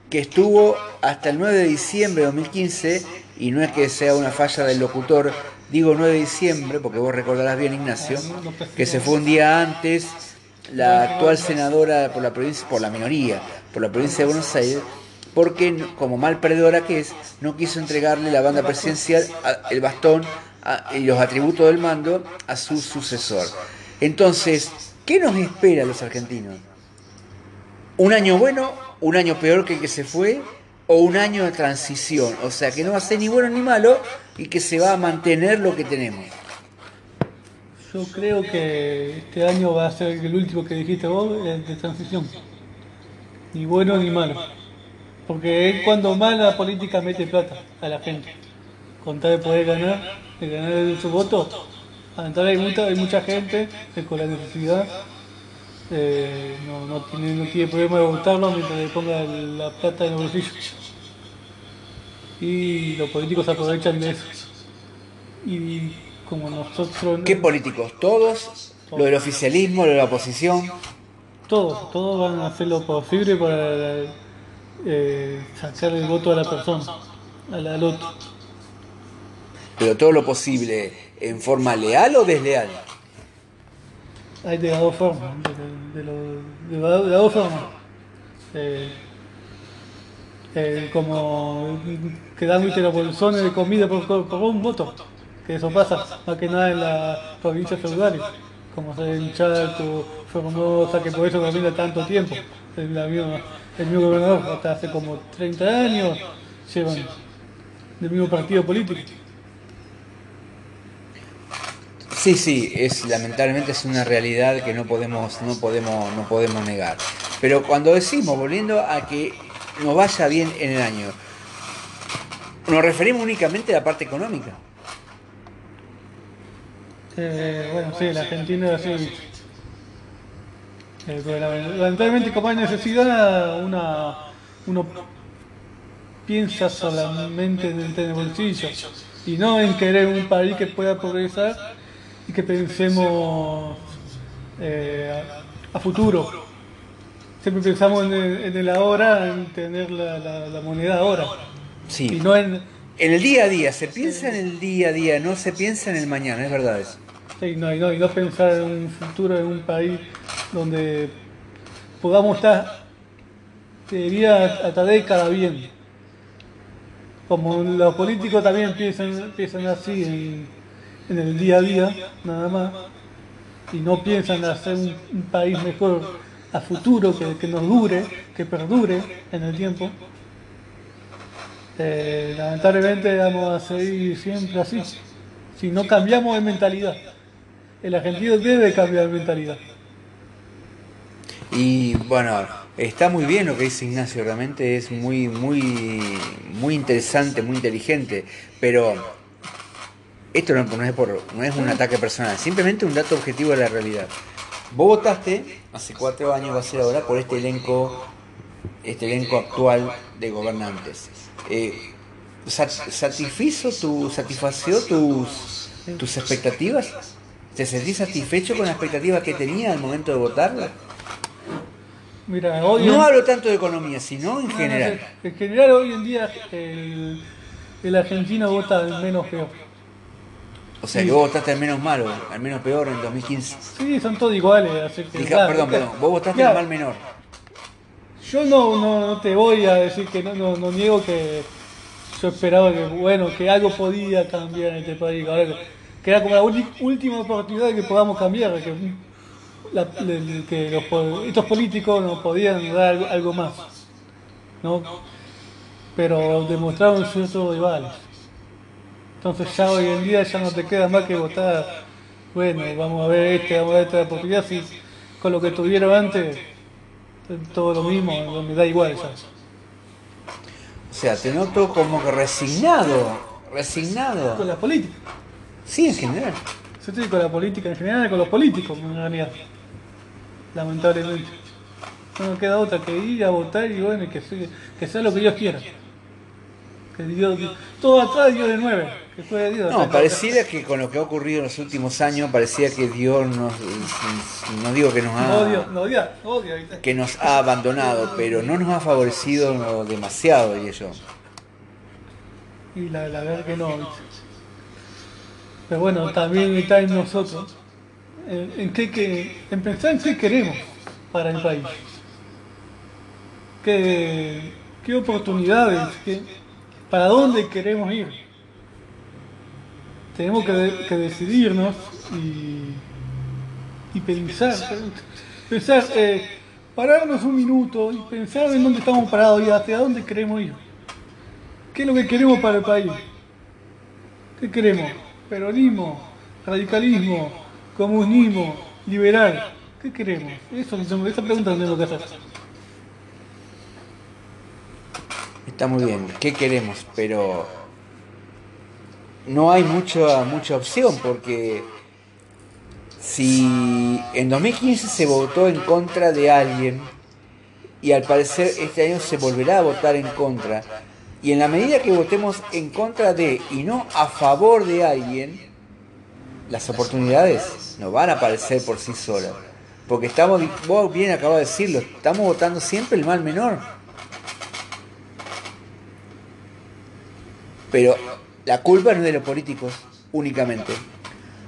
que estuvo hasta el 9 de diciembre de 2015, y no es que sea una falla del locutor, digo 9 de diciembre, porque vos recordarás bien Ignacio, que se fue un día antes la actual senadora por la provincia, por la minoría, por la provincia de Buenos Aires, porque como mal perdedora que es, no quiso entregarle la banda presidencial, el bastón y los atributos del mando a su sucesor. Entonces, ¿qué nos espera a los argentinos? ¿Un año bueno, un año peor que el que se fue? ¿O un año de transición? O sea, que no va a ser ni bueno ni malo y que se va a mantener lo que tenemos. Yo creo que este año va a ser el último que dijiste vos, el de transición. Ni bueno ni malo. Porque es cuando más la política mete plata a la gente. Con tal de poder ganar, de ganar su voto. Hay mucha, hay mucha gente que con la necesidad eh, no, no, tiene, no tiene problema de votarlo mientras le ponga la plata en el bolsillo. Y los políticos aprovechan de eso. Y como nosotros... ¿Qué políticos? ¿Todos? ¿Lo del oficialismo, lo de la oposición? Todos, todos van a hacer lo posible para eh, sacar el voto a la persona, al, otro. ¿Pero todo lo posible en forma leal o desleal? Hay de las dos formas, de, de, las dos formas. Eh, eh, como quedando las bolsones de comida por, un voto que eso pasa más que nada en la provincia feudales, como se en Chaco, Formosa, que por eso camina tanto tiempo. El, el mismo gobernador, hasta hace como 30 años, llevan del mismo partido político. Sí, sí, es lamentablemente es una realidad que no podemos, no podemos, no podemos negar. Pero cuando decimos, volviendo a que nos vaya bien en el año, nos referimos únicamente a la parte económica. Eh, bueno, sí, la Argentina así. Eh, lamentablemente, como hay necesidad, una, uno piensa solamente en el bolsillo y no en querer un país que pueda progresar y que pensemos eh, a, futuro. Siempre pensamos en el, ahora, en tener la, moneda ahora. Sí. Y no en, en el día a día, se piensa en el día a día, no se piensa en el mañana, es verdad eso. Sí, no, y, no, y no pensar en un futuro en un país donde podamos estar te diría hasta década bien. Como los políticos también piensan, piensan así en, en el día a día, nada más, y no piensan hacer un, país mejor a futuro, que, que nos dure, que perdure en el tiempo. Eh, lamentablemente vamos a seguir siempre así, si no cambiamos de mentalidad. El argentino debe cambiar de mentalidad. Y bueno, está muy bien lo que dice Ignacio, realmente es muy, muy, muy interesante, muy inteligente, pero esto no, no es por, no es un ataque personal, simplemente un dato objetivo de la realidad. Vos votaste hace cuatro años, va a ser ahora, por este elenco, este elenco actual de gobernantes. Eh, sat- ¿Satisfizo tu, satisfació tus, tus expectativas? ¿Te sentís satisfecho con la expectativa que tenía al momento de votarla? Mira, hoy No en- hablo tanto de economía, sino en no, general. en general hoy en día el, el argentino vota menos peor. O sea, que vos votaste al menos malo, al menos peor en 2015. Sí, son todos iguales, así que... Dije, claro, perdón, perdón, vos votaste al mal menor. Yo no, no, no te voy a decir que no, no, no niego que yo esperaba que, bueno, que algo podía cambiar en este país. Ahora que, que era como la última oportunidad de que podamos cambiar, que, la- de- que los, po- estos políticos nos podían dar algo, algo más. ¿no? Pero demostraron ciertos rivales. Entonces ya hoy en día ya no te queda más que votar, bueno, vamos a ver este, vamos a ver esta oportunidad, si con lo que tuvieron antes, todo lo mismo, me da igual ya. O sea, te noto como que resignado, Con resignado. la política. Sí, en general. Estoy con la política en general, con los políticos en realidad. Lamentablemente. No nos queda otra que ir a votar y bueno, y que, sea- que sea lo que Dios quiera. Que Dios, todo atrás Dios de nueve, Dios. No, pareciera que con lo que ha ocurrido en los últimos años, parecía que Dios nos, no digo que nos odio, ha, que nos ha abandonado, pero no nos ha favorecido demasiado, diría yo. Y la, la verdad que no. Pero bueno, también está en nosotros. En, en qué, que, en pensar en qué queremos para el país. Qué, qué oportunidades, qué, para dónde queremos ir. Tenemos que, de- que decidirnos y, y pensar. Pensar, eh, pararnos un minuto y pensar en dónde estamos parados y hacia dónde queremos ir. ¿Qué es lo que queremos para el país? ¿Qué queremos? Peronismo, radicalismo, comunismo, liberal. ¿Qué queremos? Eso, esa pregunta tenemos que hacer. Está muy bien, ¿qué queremos? Pero no hay mucha, mucha opción porque si en 2015 se votó en contra de alguien y al parecer este año se volverá a votar en contra, y en la medida que votemos en contra de y no a favor de alguien, las oportunidades no van a aparecer por sí solas. Porque estamos, vos bien acabas de decirlo, estamos votando siempre el mal menor. Pero la culpa no es de los políticos únicamente,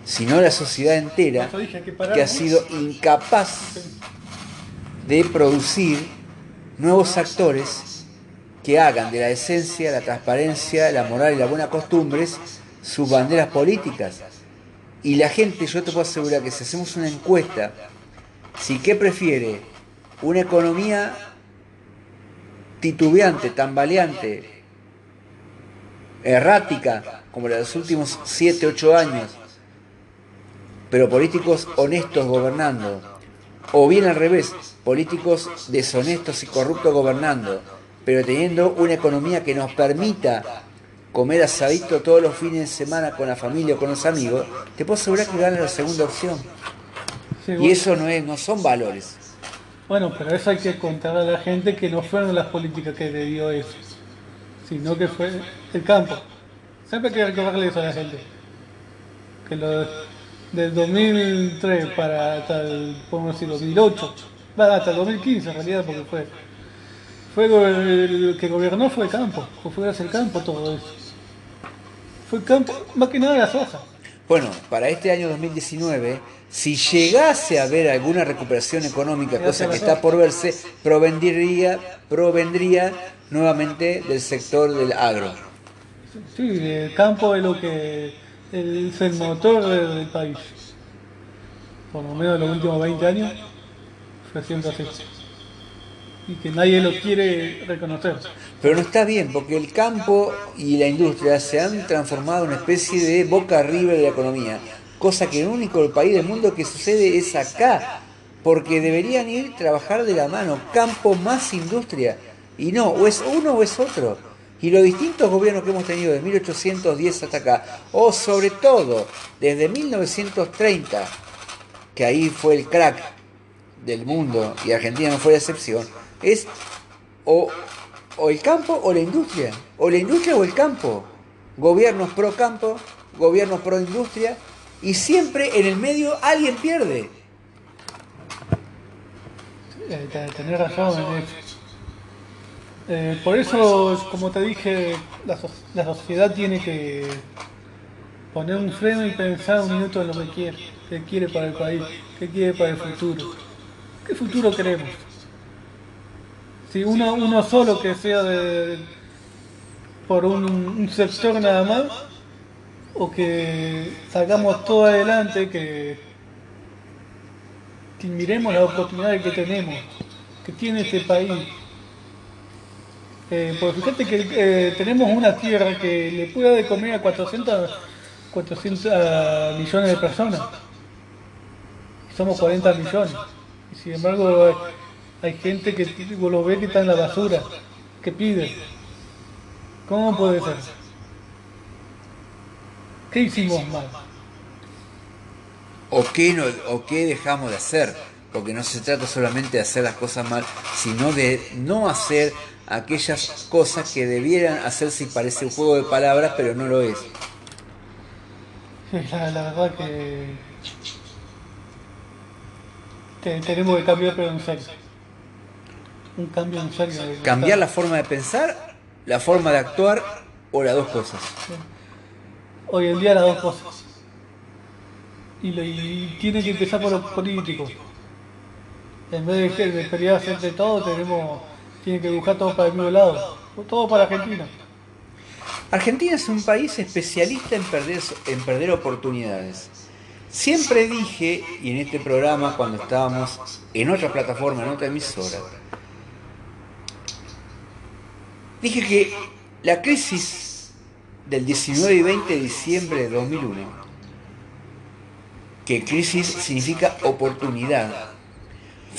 sino de la sociedad entera que ha sido incapaz de producir nuevos actores que hagan de la esencia, la transparencia, la moral y las buenas costumbres sus banderas políticas. Y la gente, yo te puedo asegurar que si hacemos una encuesta, si qué prefiere, una economía titubeante, tambaleante, errática, como la de los últimos 7, 8 años, pero políticos honestos gobernando, o bien al revés, políticos deshonestos y corruptos gobernando, pero teniendo una economía que nos permita comer asadito todos los fines de semana con la familia o con los amigos, te puedo asegurar que gana la segunda opción. Sí, Y eso no es, no son valores. Bueno, pero eso hay que contarle a la gente que no fueron las políticas que le dio eso, sino que fue el campo. Siempre hay que recordarle eso a la gente. Que lo del 2003 para hasta el, podemos decir, 2008, va, hasta el 2015 en realidad, porque fue, fue el que gobernó fue el campo, fue gracias al campo todo eso. Fue el campo, más que nada la soja. Bueno, para este año 2019, si llegase a haber alguna recuperación económica, cosa que está por verse, provendría, provendría nuevamente del sector del agro. Sí, el campo es lo que es el motor del país. Por lo menos en los últimos 20 años fue así. Y que nadie lo quiere reconocer. Pero no está bien, porque el campo y la industria se han transformado en una especie de boca arriba de la economía, cosa que el único país del mundo que sucede es acá, porque deberían ir trabajar de la mano, campo más industria, y no, o es uno o es otro. Y los distintos gobiernos que hemos tenido desde 1810 hasta acá, o sobre todo desde 1930, que ahí fue el crack del mundo y Argentina no fue la excepción, es o o el campo o la industria, o la industria o el campo. Gobiernos pro campo, gobiernos pro industria, y siempre en el medio alguien pierde. Eh, tenés razón eh, por eso, como te dije, la, sociedad tiene que poner un freno y pensar un minuto en lo que quiere, qué quiere para el país, qué quiere para el futuro. ¿Qué futuro queremos? Si uno, uno solo que sea por un, sector nada más, o que salgamos todo adelante, que, miremos las oportunidades que tenemos, que tiene este país. Eh, porque fíjate que eh, tenemos una tierra que le puede de comer a 400, 400 millones de personas. somos 40 millones. Y sin embargo, hay gente que lo ve que está en la basura, que pide. ¿Cómo puede ser? ¿Qué hicimos mal? ¿O qué, no, ¿O qué dejamos de hacer? Porque no se trata solamente de hacer las cosas mal, sino de no hacer aquellas cosas que debieran hacerse y parece un juego de palabras, pero no lo es. La, la verdad que tenemos que cambiar, pero en serio un cambio en serio. Cambiar la forma de pensar, la forma de actuar o las dos cosas. Hoy en día las dos cosas. Y, tiene que empezar por los políticos. En vez de, de pelear entre todos, tenemos, tiene que buscar todo para el mismo lado. Todo para Argentina. Argentina es un país especialista en perder, en perder oportunidades. Siempre dije, y en este programa cuando estábamos en otra plataforma, en otra emisora, Dije que la crisis del 19 y 20 de diciembre de 2001, que crisis significa oportunidad,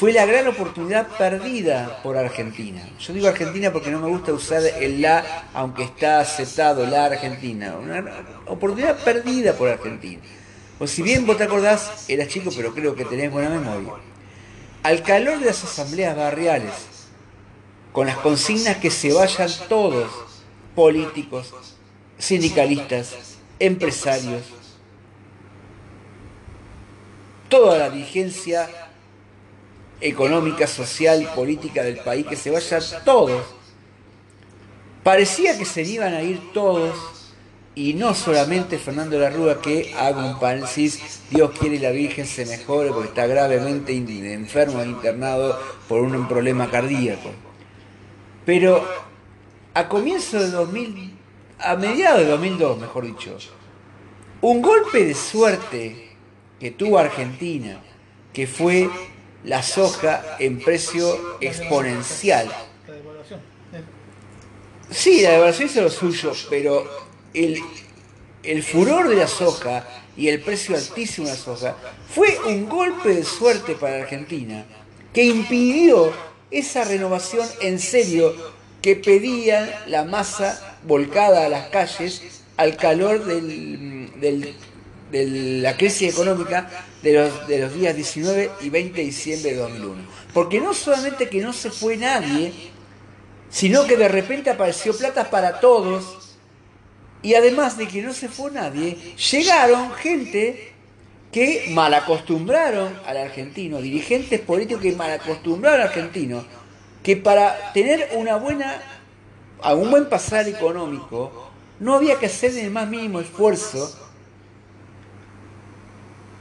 fue la gran oportunidad perdida por Argentina. Yo digo Argentina porque no me gusta usar el la, aunque está aceptado la Argentina. Una oportunidad perdida por Argentina. O si bien vos te acordás, eras chico, pero creo que tenés buena memoria. Al calor de las asambleas barriales, con las consignas que se vayan todos, políticos, sindicalistas, empresarios, toda la dirigencia económica, social, política del país, que se vayan todos. Parecía que se iban a ir todos y no solamente Fernando de la Rúa que haga un paréntesis, Dios quiere la Virgen se mejore porque está gravemente enfermo, internado por un problema cardíaco. Pero a comienzo de 2000, a mediados de 2002, mejor dicho, un golpe de suerte que tuvo Argentina, que fue la soja en precio exponencial. Sí, la devaluación es lo suyo, pero el, el furor de la soja y el precio altísimo de la soja fue un golpe de suerte para Argentina que impidió esa renovación en serio que pedían la masa volcada a las calles al calor de la crisis económica de los, de los días 19 y 20 de diciembre de 2001. Porque no solamente que no se fue nadie, sino que de repente apareció plata para todos, y además de que no se fue nadie, llegaron gente que malacostumbraron al argentino, dirigentes políticos que malacostumbraron al argentino, que para tener una buena, un buen pasar económico, no había que hacer el más mínimo esfuerzo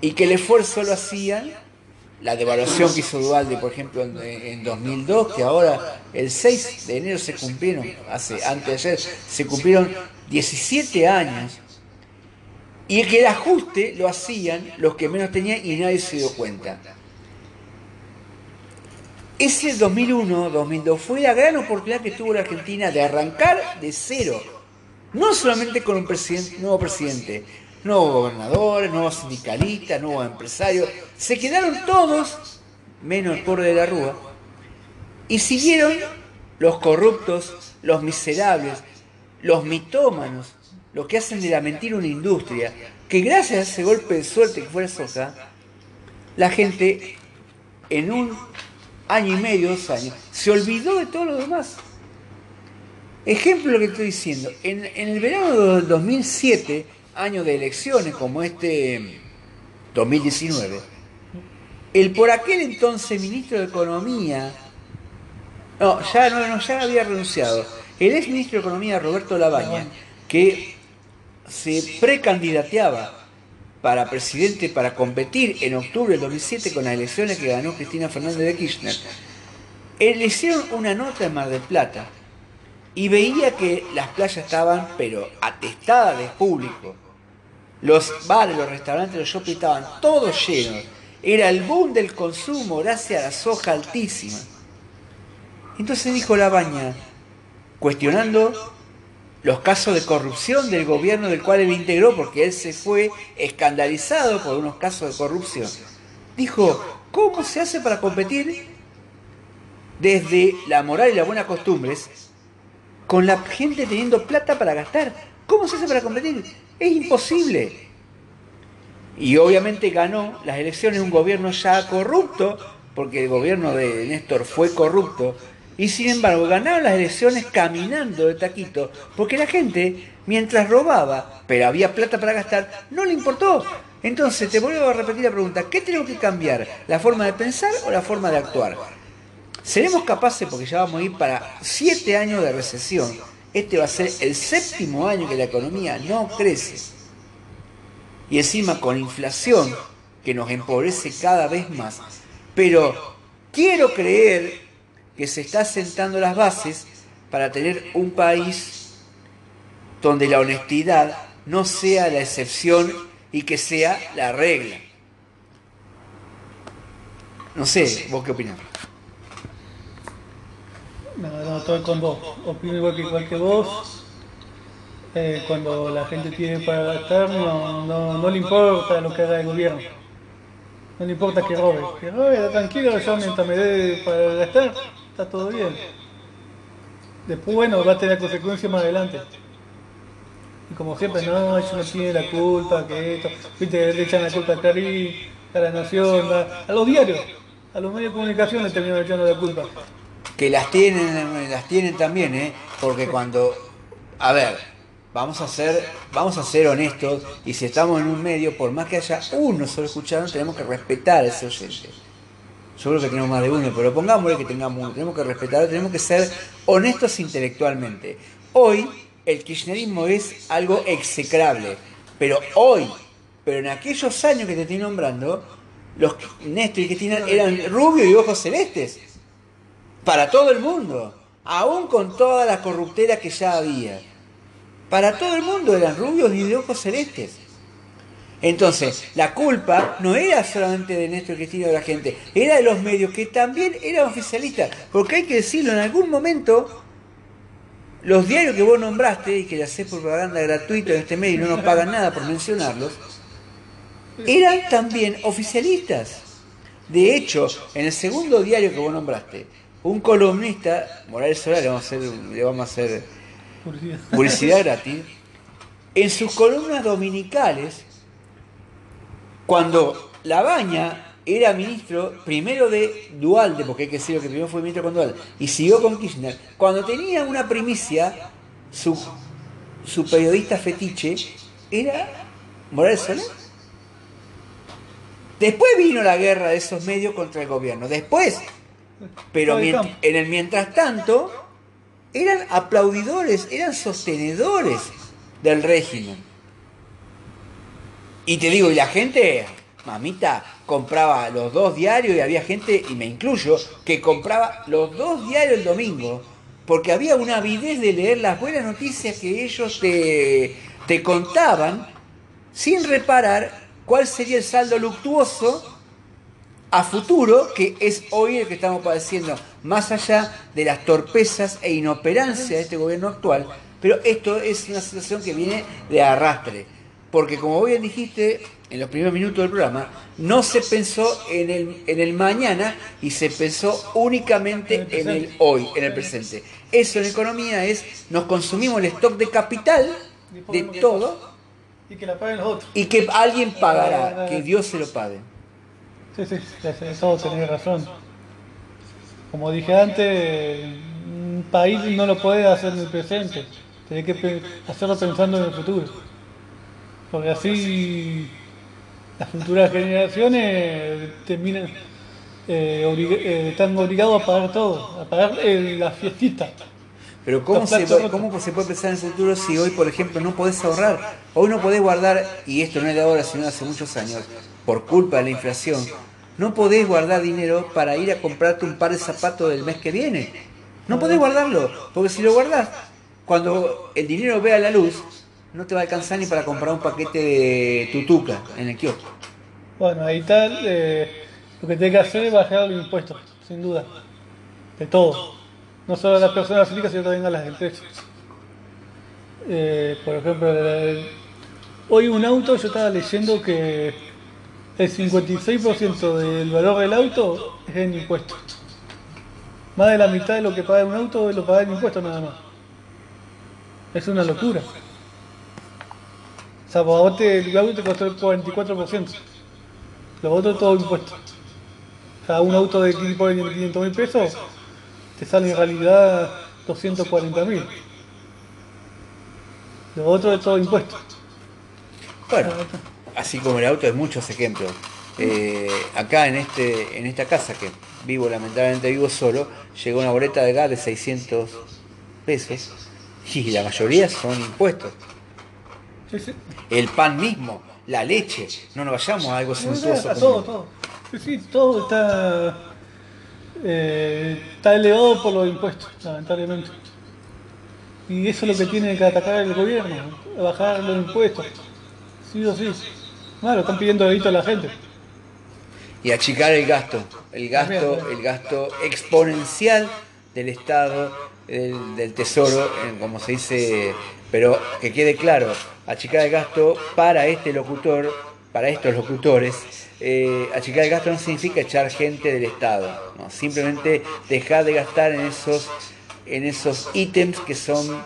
y que el esfuerzo lo hacían, la devaluación que hizo Dualde, por ejemplo, en, en 2002, que ahora el 6 de enero se cumplieron, hace, antes de ayer, se cumplieron 17 años, y que el ajuste lo hacían los que menos tenían y nadie se dio cuenta. Ese 2001-2002 fue la gran oportunidad que tuvo la Argentina de arrancar de cero. No solamente con un presidente, nuevo presidente, nuevos gobernadores, nuevos sindicalistas, nuevos empresarios. Se quedaron todos, menos el pobre de la Rúa, y siguieron los corruptos, los miserables, los mitómanos, los que hacen de la mentira una industria, que gracias a ese golpe de suerte que fue Sosa, la gente en un año y medio, dos años, se olvidó de todo lo demás. Ejemplo lo que estoy diciendo, en, el verano del 2007, año de elecciones como este 2019, el por aquel entonces ministro de Economía, no, ya, no, ya había renunciado, el ex ministro de Economía Roberto Labaña, que se precandidateaba para presidente para competir en octubre del 2007 con las elecciones que ganó Cristina Fernández de Kirchner, eh, le hicieron una nota en Mar del Plata y veía que las playas estaban, pero atestadas de público. Los bares, los restaurantes, los shopping estaban todos llenos. Era el boom del consumo gracias a la soja altísima. Entonces dijo la baña, cuestionando los casos de corrupción del gobierno del cual él integró, porque él se fue escandalizado por unos casos de corrupción. Dijo, ¿cómo se hace para competir desde la moral y las buenas costumbres con la gente teniendo plata para gastar? ¿Cómo se hace para competir? Es imposible. Y obviamente ganó las elecciones un gobierno ya corrupto, porque el gobierno de Néstor fue corrupto, y sin embargo ganaron las elecciones caminando de taquito, porque la gente, mientras robaba, pero había plata para gastar, no le importó. Entonces te vuelvo a repetir la pregunta, ¿qué tenemos que cambiar? ¿La forma de pensar o la forma de actuar? ¿Seremos capaces, porque ya vamos a ir para siete años de recesión, este va a ser el séptimo año que la economía no crece, y encima con inflación que nos empobrece cada vez más, pero quiero creer que se está sentando las bases para tener un país donde la honestidad no sea la excepción y que sea la regla. No sé, vos qué opinás. No, no, estoy con vos. Opino igual que, igual que vos. Eh, cuando la gente tiene para gastar, no, no, no le importa lo que haga el gobierno. No le importa que robe. Que robe, tranquilo, yo mientras me dé para gastar, está todo bien. Después, bueno, va a tener consecuencias más adelante. Y como siempre, no, ellos no tiene la culpa, que esto, viste, le echan la culpa a Clarín, a la Nación, a, los diarios, a los medios de comunicación le terminan echando la culpa. Que las tienen, las tienen también, ¿eh? Porque cuando, a ver, vamos a ser, vamos a ser honestos y si estamos en un medio, por más que haya uno solo escuchando, tenemos que respetar a ese oyente. Yo creo que tenemos más de uno, pero pongámosle que tengamos uno. Tenemos que respetar, tenemos que ser honestos intelectualmente. Hoy el kirchnerismo es algo execrable, pero hoy, pero en aquellos años que te estoy nombrando, los Néstor y Cristina eran rubios y ojos celestes. Para todo el mundo. Aún con toda la corruptera que ya había. Para todo el mundo eran rubios y de ojos celestes. Entonces, la culpa no era solamente de Néstor Cristina de la gente, era de los medios que también eran oficialistas. Porque hay que decirlo, en algún momento, los diarios que vos nombraste y que le hacés propaganda gratuita en este medio y no nos pagan nada por mencionarlos, eran también oficialistas. De hecho, en el segundo diario que vos nombraste, un columnista, Morales Solar, le vamos a hacer, le vamos a hacer publicidad. gratis, en sus columnas dominicales cuando Labaña era ministro primero de Dualde, porque hay que decir que primero fue ministro con Dualde, y siguió con Kirchner, cuando tenía una primicia, su, su periodista fetiche era Morales Soler. Después vino la guerra de esos medios contra el gobierno, después, pero en el mientras tanto, eran aplaudidores, eran sostenedores del régimen. Y te digo, y la gente mamita compraba los dos diarios y había gente, y me incluyo, que compraba los dos diarios el domingo, porque había una avidez de leer las buenas noticias que ellos te, te contaban sin reparar cuál sería el saldo luctuoso a futuro, que es hoy el que estamos padeciendo, más allá de las torpezas e inoperancia de este gobierno actual. Pero esto es una situación que viene de arrastre, porque como bien dijiste en los primeros minutos del programa, no se pensó en el, en el mañana y se pensó únicamente en el hoy, en el presente. Eso en economía es, nos consumimos el stock de capital de todo y que la paguen los otros. y que alguien pagará, que Dios se lo pague. Sí, sí, eso tenés razón. Como dije antes, un país no lo puede hacer en el presente, tiene que hacerlo pensando en el futuro. Porque así las futuras generaciones terminan, eh, oblig- eh, están obligados a pagar todo, a pagar eh, la fiestita. Pero ¿cómo se, puede. ¿cómo se puede pensar en el futuro si hoy, por ejemplo, no podés ahorrar? Hoy no podés guardar, y esto no es de ahora, sino de hace muchos años, por culpa de la inflación, no podés guardar dinero para ir a comprarte un par de zapatos del mes que viene. No podés guardarlo, porque si lo guardás, cuando el dinero vea la luz, no te va a alcanzar ni para comprar un paquete de tutuca en el kiosco. Bueno, ahí está, eh, lo que tiene que hacer es bajar los impuestos, sin duda, de todo. No solo a las personas físicas, sino también a las empresas. Eh, por ejemplo, hoy un auto, yo estaba leyendo que el 56% del valor del auto es en impuestos. Más de la mitad de lo que paga un auto lo paga en impuestos nada más. Es una locura. O sea, por a vos te- el auto te costó el 44%. Los otros todo impuestos. O sea, un auto de 500 mil pesos te sale en realidad 240 mil. Los otros de todo impuesto. Bueno, así como el auto hay muchos ejemplos. Eh, acá en este en esta casa que vivo, lamentablemente vivo solo, llegó una boleta de gas de 600 pesos y la mayoría son impuestos. Sí, sí. El pan mismo, la leche, no nos vayamos a algo suntuoso. A como- todo, todo. Sí, sí, todo está, eh, está elevado por los impuestos, lamentablemente. Y eso es lo que tiene que atacar el gobierno, bajar los impuestos. Sí o sí. Claro, están pidiendo dedito a la gente. y achicar el gasto, el gasto, el gasto exponencial del Estado, del, del Tesoro, como se dice, pero que quede claro, achicar el gasto para este locutor, para estos locutores, eh, achicar el gasto no significa echar gente del Estado, ¿no? simplemente dejar de gastar en esos, en esos ítems que son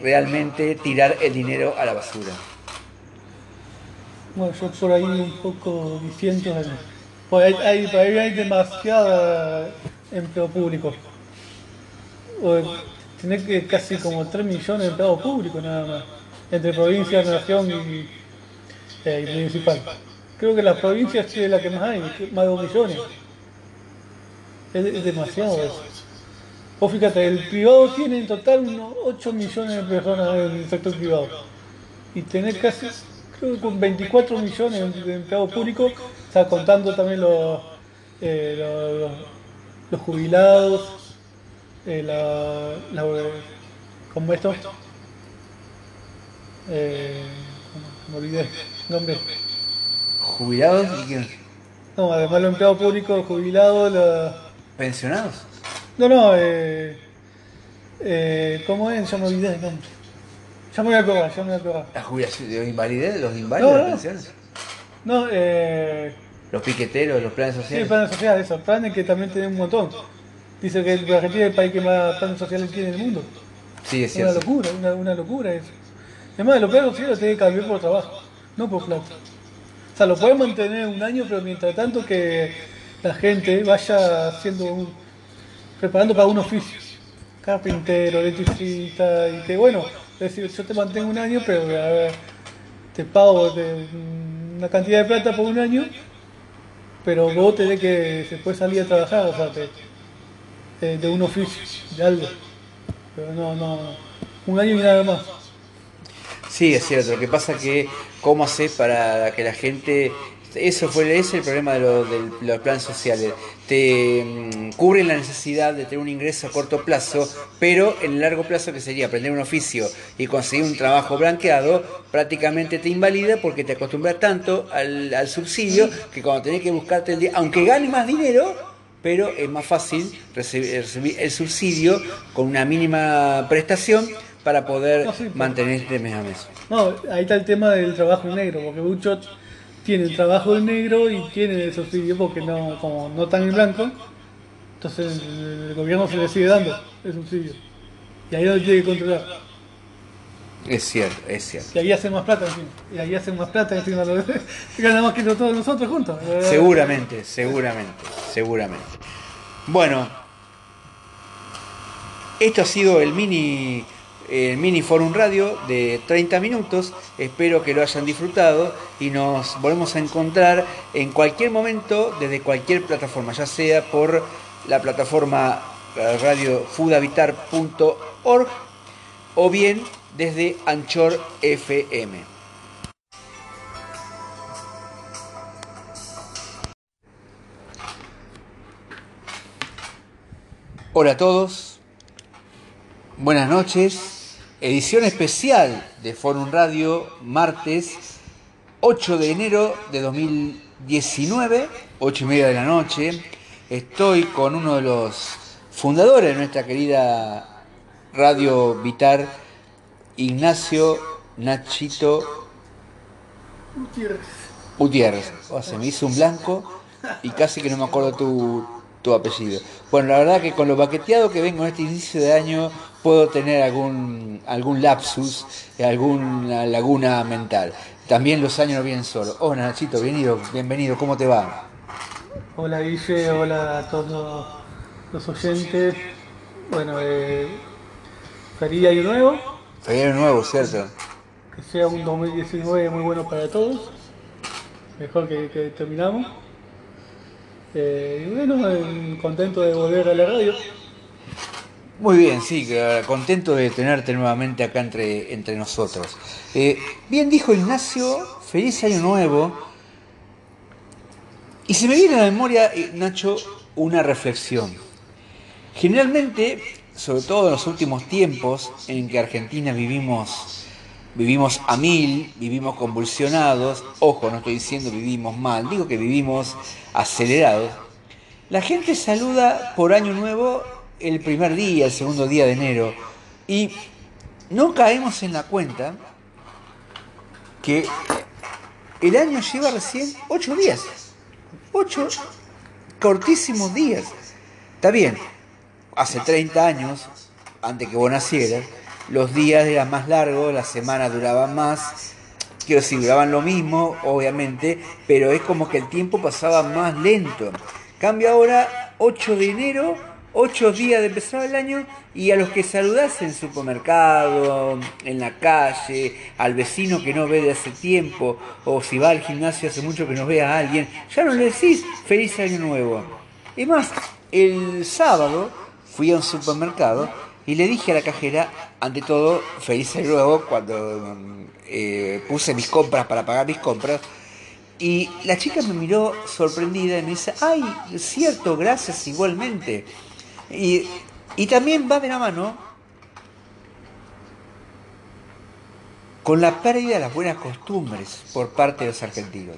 realmente tirar el dinero a la basura. Bueno, yo por ahí un poco diciendo, pues hay, hay, por ahí hay demasiado empleo público. O, Tenés que casi como 3 millones de empleados públicos nada más, entre provincia, nación y, eh, municipal. Creo que la provincia es la que más hay, más de 2 millones. Es, demasiado eso. Vos fíjate, el privado tiene en total unos 8 millones de personas en el sector privado. Y tener casi, con 24 millones de empleados públicos, o sea, contando también los, eh, los, los- los jubilados, eh, la, la, ¿cómo esto? Eh, me olvidé, nombre. ¿Jubilados y qué? No, además los empleados públicos, jubilados, la... ¿Pensionados? No, no, eh, eh, ¿cómo es? Ya me olvidé el nombre. Ya me voy a acordar, ya me voy a acordar. ¿La jubilación de invalidez? ¿Los inválidos? No, ¿Las no. eh, ¿Los piqueteros? ¿Los planes sí, sociales? planes sociales, esos planes que también tienen un montón. Dice que Argentina es el país que más planes sociales tiene en el mundo. Sí, es Una cierto. locura, una, una locura eso. Además, los planes sociales tienen que cambiar por trabajo, no por plata. O sea, lo pueden mantener un año, pero mientras tanto que la gente vaya haciendo un, preparando para un oficio. Carpintero, electricista, y que bueno, decir, yo te mantengo un año, pero te pago una cantidad de plata por un año, pero vos tenés que después salir a trabajar, o sea, de, de un oficio, de algo. Pero no, no, un año y nada más. Sí, es cierto. Lo que pasa es que, ¿cómo haces para que la gente Eso fue ese es el problema de, lo- de los planes sociales. Te mm, cubren la necesidad de tener un ingreso a corto plazo, pero en el largo plazo, que sería aprender un oficio y conseguir un trabajo blanqueado, prácticamente te invalida porque te acostumbras tanto al, al subsidio que cuando tenés que buscarte el día, aunque ganes más dinero, pero es más fácil recibir, el subsidio con una mínima prestación para poder No, sí, mantenerte mes a mes. No, ahí está el tema del trabajo negro, porque muchos tienen trabajo en negro y tienen el subsidio porque no, como no están en blanco, entonces el, el gobierno se les sigue dando el subsidio. Y ahí lo tiene que controlar. Es cierto, es cierto. Y ahí hacen más plata encima. Y ahí hacen más plata encima. Ganan más que todos nosotros juntos. Seguramente, seguramente, seguramente. Bueno, esto ha sido el mini, el mini Forum Radio de 30 minutos. Espero que lo hayan disfrutado y nos volvemos a encontrar en cualquier momento desde cualquier plataforma, ya sea por la plataforma radiofudavitar.org o bien desde Anchor FM. Hola a todos, buenas noches, edición especial de Forum Radio, martes 8 de enero de 2019, 8 y media de la noche. Estoy con uno de los fundadores de nuestra querida Radio Vitar, Ignacio Nachito Gutiérrez. Oh, se me hizo un blanco y casi que no me acuerdo tu, tu apellido. Bueno, la verdad que con lo baqueteado que vengo en este inicio de año puedo tener algún, algún lapsus, alguna laguna mental. También los años no vienen solos. Hola Nachito, bienvenido, bienvenido, ¿cómo te va? Hola Guille, hola a todos los oyentes. Bueno, eh, feliz año nuevo. Feliz año nuevo, ¿cierto? Que sea un 2019 muy bueno para todos. Mejor que, que terminamos. Eh, y bueno, eh, contento de volver a la radio. Muy bien, sí, que, contento de tenerte nuevamente acá entre, entre nosotros. Eh, bien dijo Ignacio, feliz año nuevo. Y se me viene a la memoria, eh, Nacho, una reflexión. Generalmente, sobre todo en los últimos tiempos en que Argentina vivimos, vivimos a mil, vivimos convulsionados, ojo, no estoy diciendo vivimos mal, digo que vivimos acelerados, la gente saluda por año nuevo el primer día, el segundo día de enero, y no caemos en la cuenta que el año lleva recién ocho días, ocho cortísimos días. Está bien, hace 30 años, antes que vos nacieras, los días eran más largos, las semanas duraban más, quiero decir, duraban lo mismo, obviamente, pero es como que el tiempo pasaba más lento. Cambia ahora 8 de enero, 8 días de empezar el año, y a los que saludás en supermercado, en la calle, al vecino que no ve de hace tiempo, o si va al gimnasio hace mucho que no ve a alguien, ya no le decís feliz año nuevo. Es más, el sábado fui a un supermercado y le dije a la cajera, ante todo, feliz año nuevo, cuando eh, puse mis compras para pagar mis compras. Y la chica me miró sorprendida y me dice, ay, cierto, gracias igualmente. Y, y también va de la mano con la pérdida de las buenas costumbres por parte de los argentinos.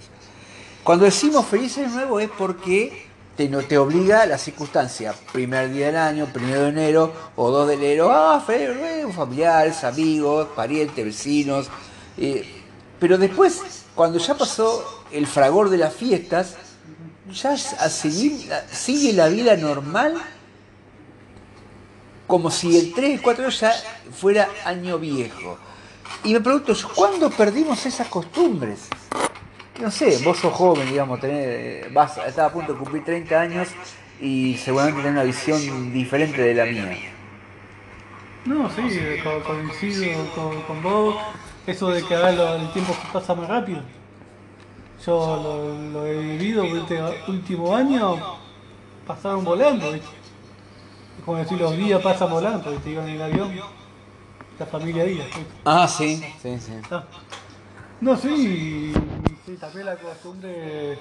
Cuando decimos feliz año nuevo es porque te, no, te obliga la circunstancia, primer día del año, primero de enero o 2 de enero, ah, feliz nuevo, familiares, amigos, parientes, vecinos. eh, pero después, cuando ya pasó el fragor de las fiestas, ya a sigue la vida normal como si el 3 y 4 ya fuera año viejo. Y me pregunto, ¿cuándo perdimos esas costumbres? No sé, vos sos joven, digamos, tenés, vas, estás a punto de cumplir 30 años y seguramente tenés una visión diferente de la mía. No, sí, co- coincido con, con vos. Eso de que ahora el tiempo pasa más rápido. Yo lo, he vivido este último año, pasaron volando. Como decir, los días pasan volando, ¿viste? Iban en el avión, la familia iba, ¿viste? Ah, sí, sí, sí. Ah. No, sí, Sí, también la costumbre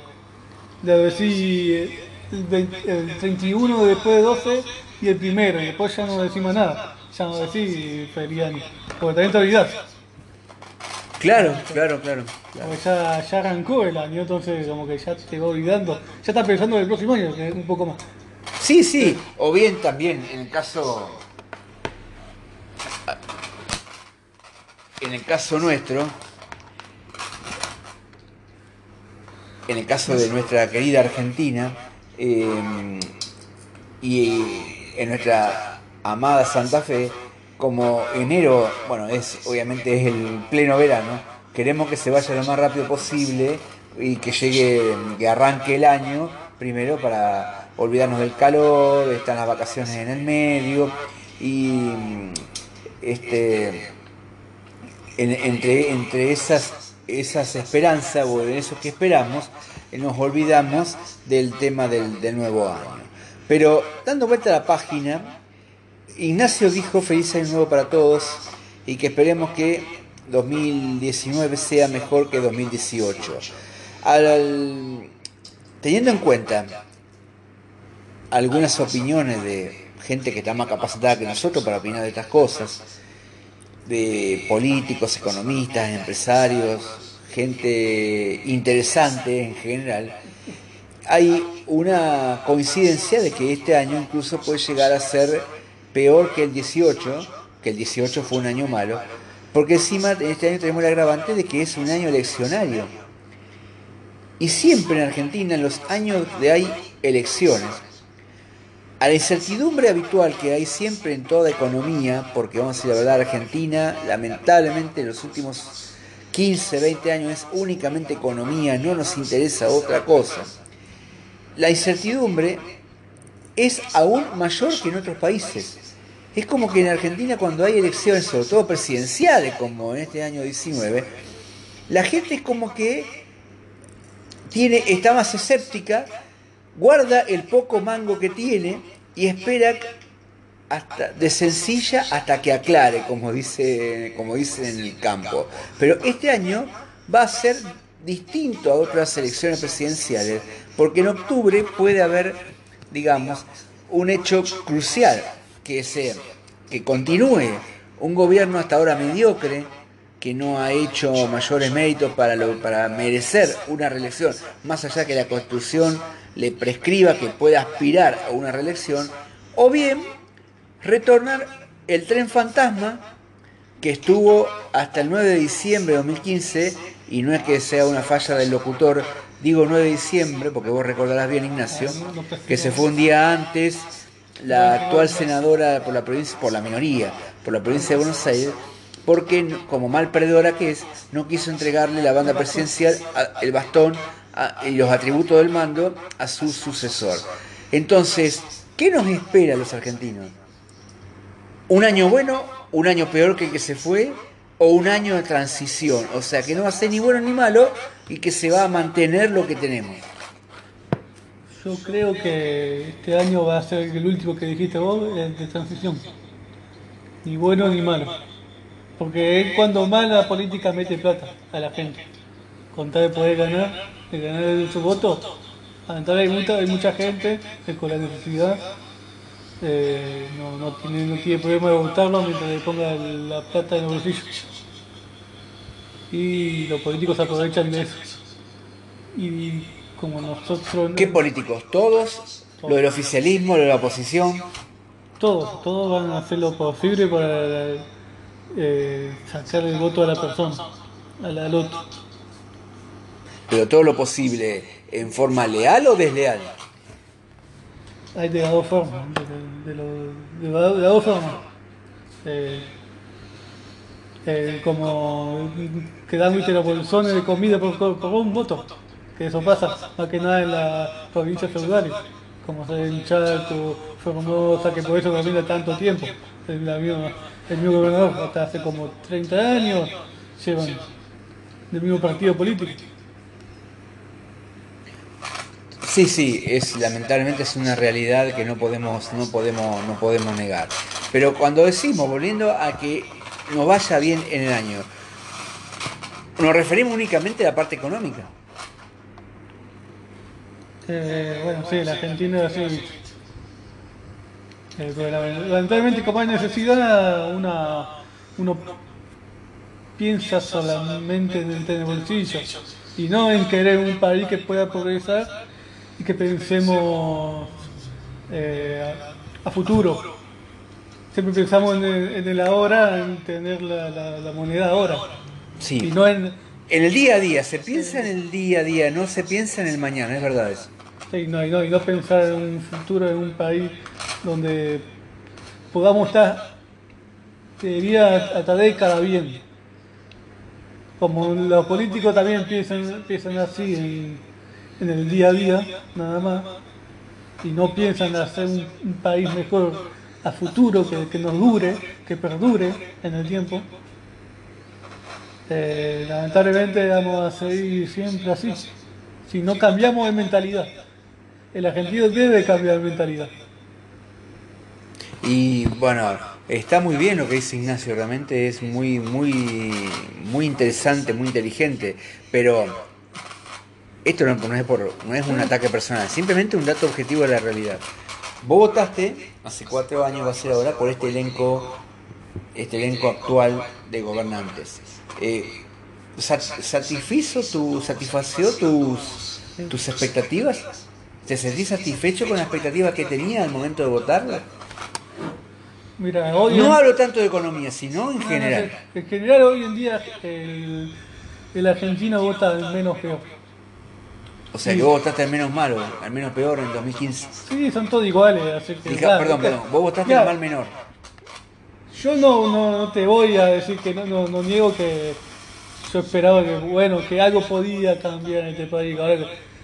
de decir el, 20 el 31 después de 12 y el primero, y después ya no decimos nada. Ya no decís feriano, porque también te olvidás. Claro, claro, claro. claro. Porque ya, ya arrancó el año, entonces como que ya te va olvidando. Ya estás pensando en el próximo año, que es un poco más. Sí, sí, o bien también en el caso en el caso nuestro en el caso de nuestra querida Argentina eh, y en nuestra amada Santa Fe como enero bueno es obviamente es el pleno verano queremos que se vaya lo más rápido posible y que llegue que arranque el año primero para olvidarnos del calor, están las vacaciones en el medio y este en- entre, entre esas, esas esperanzas o de eso que esperamos, eh, nos olvidamos del tema del, del nuevo año. Pero dando vuelta a la página, Ignacio dijo feliz año nuevo para todos y que esperemos que 2019 sea mejor que 2018. Al- teniendo en cuenta algunas opiniones de gente que está más capacitada que nosotros para opinar de estas cosas, de políticos, economistas, empresarios, gente interesante en general, hay una coincidencia de que este año incluso puede llegar a ser peor que el 18, que el 18 fue un año malo, porque encima en este año tenemos el agravante de que es un año eleccionario. Y siempre en Argentina, en los años de hay elecciones, a la incertidumbre habitual que hay siempre en toda economía, porque vamos a decir la verdad, Argentina, lamentablemente en los últimos 15, 20 años es únicamente economía, no nos interesa otra cosa. La incertidumbre es aún mayor que en otros países. Es como que en Argentina cuando hay elecciones, sobre todo presidenciales, como en este año 19, la gente es como que tiene, está más escéptica, guarda el poco mango que tiene y espera hasta, de sencilla hasta que aclare, como dice, como dice en el campo. Pero este año va a ser distinto a otras elecciones presidenciales, porque en octubre puede haber, digamos, un hecho crucial, que sea que continúe un gobierno hasta ahora mediocre, que no ha hecho mayores méritos para, lo- para merecer una reelección, más allá que la Constitución le prescriba que pueda aspirar a una reelección, o bien retornar el tren fantasma que estuvo hasta el 9 de diciembre de 2015, y no es que sea una falla del locutor, digo 9 de diciembre, porque vos recordarás bien Ignacio, que se fue un día antes la actual senadora por la provincia, por la minoría, por la provincia de Buenos Aires, porque como mal perdedora que es, no quiso entregarle la banda presidencial, el bastón a- los atributos del mando a su sucesor. Entonces, ¿qué nos espera a los argentinos? ¿Un año bueno, un año peor que el que se fue? ¿O un año de transición? O sea, que no va a ser ni bueno ni malo y que se va a mantener lo que tenemos. Yo creo que este año va a ser el último que dijiste vos, el de transición. Ni bueno ni malo. Porque es cuando más la política mete plata a la gente. Con tal de poder ganar, de ganar su voto. Entonces hay mucha, hay mucha gente que con la necesidad eh, no, no, tiene, no tiene problema de votarlo mientras le ponga la plata en el bolsillo. Y los políticos aprovechan de eso. Y como nosotros... ¿Qué políticos? ¿Todos? ¿Lo del oficialismo, lo de la oposición? Todos, todos van a hacer lo posible para eh, sacar el voto a la persona, al, al otro. Pero todo lo posible en forma leal o desleal. Hay de las dos formas, de, de la- las dos formas. Eh, eh, como que dan los bolsones de comida por, un voto, que eso pasa, más que nada en las provincias feudales, como se en Chaco, Formosa, que por eso camina tanto tiempo. El, la el mismo gobernador, hasta hace como 30 años, llevan del mismo partido político. Sí, sí, es lamentablemente es una realidad que no podemos, no podemos, no podemos negar. Pero cuando decimos, volviendo a que nos vaya bien en el año, nos referimos únicamente a la parte económica. Eh, bueno, sí, la Argentina así. Eh, lamentablemente, como hay necesidad, una, uno piensa solamente en el bolsillo y no en querer un país que pueda progresar y que pensemos eh, a, futuro. Siempre pensamos en el, ahora, en tener la, moneda ahora. Sí. Y no en, en el día a día, se piensa en el día a día, no se piensa en el mañana, es verdad eso. Sí, no, y no, y no pensar en un futuro, en un país donde podamos estar de día a década bien. Como los políticos también piensan, piensan así en, el día a día, nada más, y no piensan hacer un, país mejor a futuro, que, que nos dure, que perdure en el tiempo. Eh, lamentablemente vamos a seguir siempre así. Si no cambiamos de mentalidad. El argentino debe cambiar de mentalidad. Y bueno, está muy bien lo que dice Ignacio, realmente es muy, muy, muy interesante, muy inteligente, pero esto no, es, por, no es un ataque personal, simplemente un dato objetivo de la realidad. Vos votaste hace cuatro años, va a ser ahora, por este elenco, este elenco actual de gobernantes. Eh, ¿Satisfizo tu, satisfació tus, tus expectativas? ¿Te sentís satisfecho con la expectativa que tenía al momento de votarla? Mira, no hablo tanto de economía, sino en general. en general hoy en día el, el argentino vota menos peor. O sea que vos votaste al menos malo, al menos peor en 2015. Sí, son todos iguales. Así que, perdón, perdón, vos votaste al mal menor. Yo no, no, te voy a decir que no, no, niego que yo esperaba que, bueno, que algo podía cambiar en este país. Ahora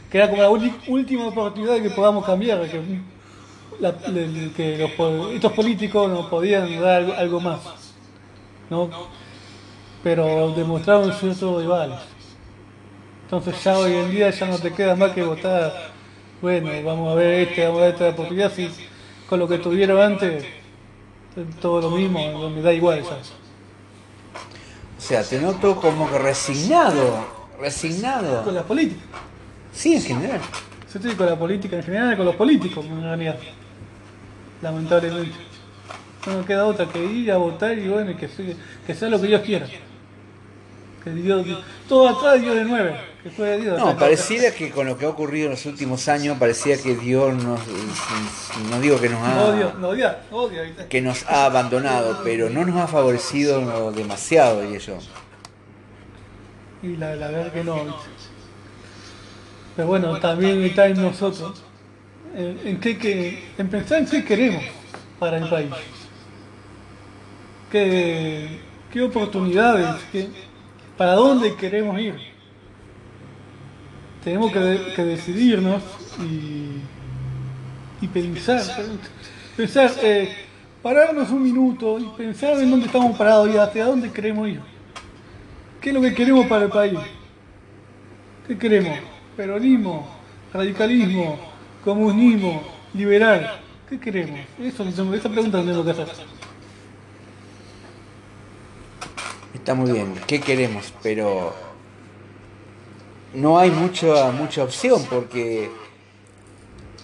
que, era como la última oportunidad de que podamos cambiar, que, estos políticos nos podían dar algo, más. ¿no? Pero demostraron ciertos rivales. Entonces ya hoy en día ya no te queda más que votar, bueno, vamos a ver este, vamos a ver esta oportunidad, si con lo que tuvieron antes todo lo mismo, me da igual ya. O sea, te noto como que resignado, resignado. Con la política. Sí, en general. Yo estoy con la política en general, con los políticos en realidad. Lamentablemente. No me queda otra que ir a votar y bueno, que, sea, que sea lo que Dios quiera. Que Dios, todo atrás Dios de nueve. No, pareciera que con lo que ha ocurrido en los últimos años, parecía que Dios nos, no digo que nos ha, que nos ha abandonado, pero no nos ha favorecido demasiado y eso. Y la, verdad que no. Pero bueno, también está en nosotros, en, que, en pensar en qué queremos para el país. ¿Qué, qué oportunidades? Qué, ¿Para dónde queremos ir? Tenemos que, decidirnos y, pensar, pensar, eh, pararnos un minuto y pensar en dónde estamos parados y hacia dónde queremos ir. ¿Qué es lo que queremos para el país? ¿Qué queremos? Peronismo, radicalismo, comunismo, liberal. ¿Qué queremos? Eso, esa pregunta tenemos que hacer. Está muy bien, ¿qué queremos? Pero no hay mucha, mucha opción porque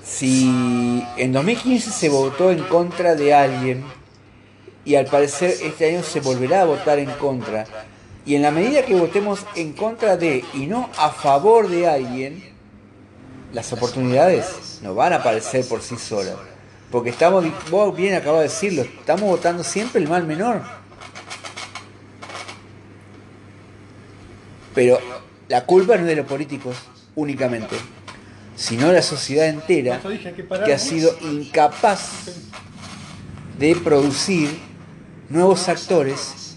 si en 2015 se votó en contra de alguien y al parecer este año se volverá a votar en contra y en la medida que votemos en contra de y no a favor de alguien, las oportunidades no van a aparecer por sí solas. Porque estamos, vos bien acabas de decirlo, estamos votando siempre el mal menor. Pero la culpa no es de los políticos únicamente, sino de la sociedad entera que ha sido incapaz de producir nuevos actores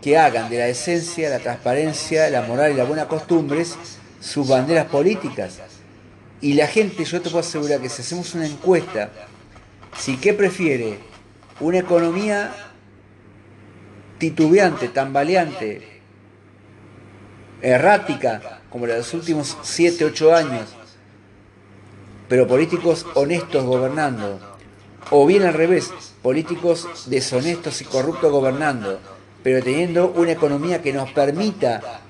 que hagan de la esencia, la transparencia, la moral y las buenas costumbres sus banderas políticas. Y la gente, yo te puedo asegurar que si hacemos una encuesta, si qué prefiere, una economía titubeante, tambaleante, errática como la de los últimos 7, 8 años, pero políticos honestos gobernando, o bien al revés, políticos deshonestos y corruptos gobernando, pero teniendo una economía que nos permita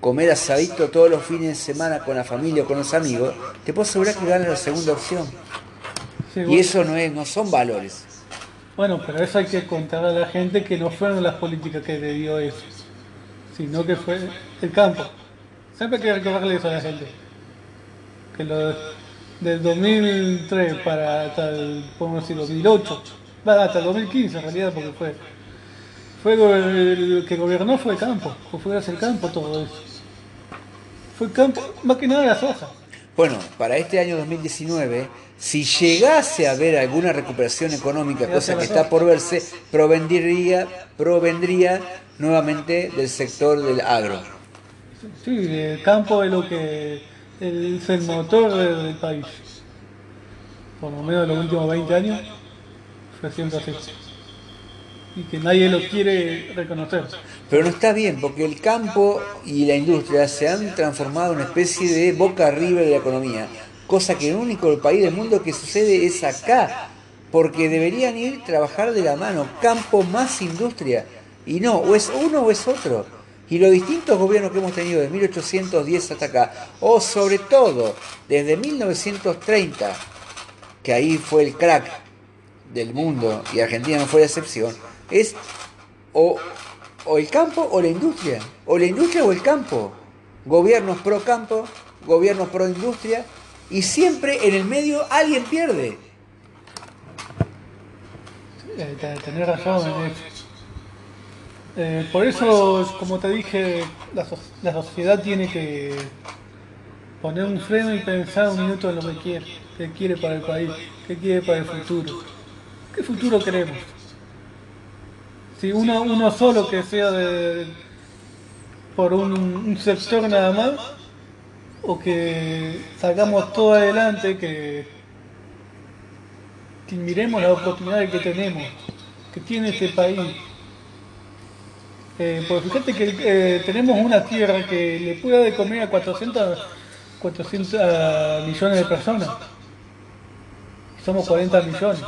comer asadito todos los fines de semana con la familia o con los amigos, te puedo asegurar que ganas la segunda opción. Sí, Y eso no, es, no son valores. Bueno, pero eso hay que contar a la gente que no fueron las políticas que le dio eso, sino que fue el campo. Siempre hay que eso a la gente. Que lo, del 2003 para hasta el, podemos decir, 2008, va, hasta el 2015 en realidad, porque fue, fue el que gobernó fue el campo, fue gracias al campo todo eso. Fue el campo, más que nada la soja. Bueno, para este año 2019, si llegase a haber alguna recuperación económica, cosa que está por verse, provendría, provendría nuevamente del sector del agro. Sí, el campo es lo que es el motor del, país. Por lo menos en los últimos 20 años fue siempre así. Y que nadie lo quiere reconocer. Pero no está bien, porque el campo y la industria se han transformado en una especie de boca arriba de la economía, cosa que el único país del mundo que sucede es acá, porque deberían ir a trabajar de la mano, campo más industria, y no, o es uno o es otro. Y los distintos gobiernos que hemos tenido desde 1810 hasta acá, o sobre todo desde 1930, que ahí fue el crack del mundo y Argentina no fue la excepción, es o, o el campo o la industria, o la industria o el campo. Gobiernos pro campo, gobiernos pro industria, y siempre en el medio alguien pierde. Eh, te- tenés razón eso. Eh, por eso, como te dije, la, so- la sociedad tiene que poner un freno y pensar un minuto en lo que quiere, qué quiere para el país, qué quiere para el futuro, qué futuro queremos. Si uno, solo que sea por un, un sector nada más, o que sacamos todo adelante, que miremos las oportunidades que tenemos, que tiene este país. Eh, porque fíjate que eh, tenemos una tierra que le puede dar de comer a 400, 400 millones de personas. Somos 40 millones.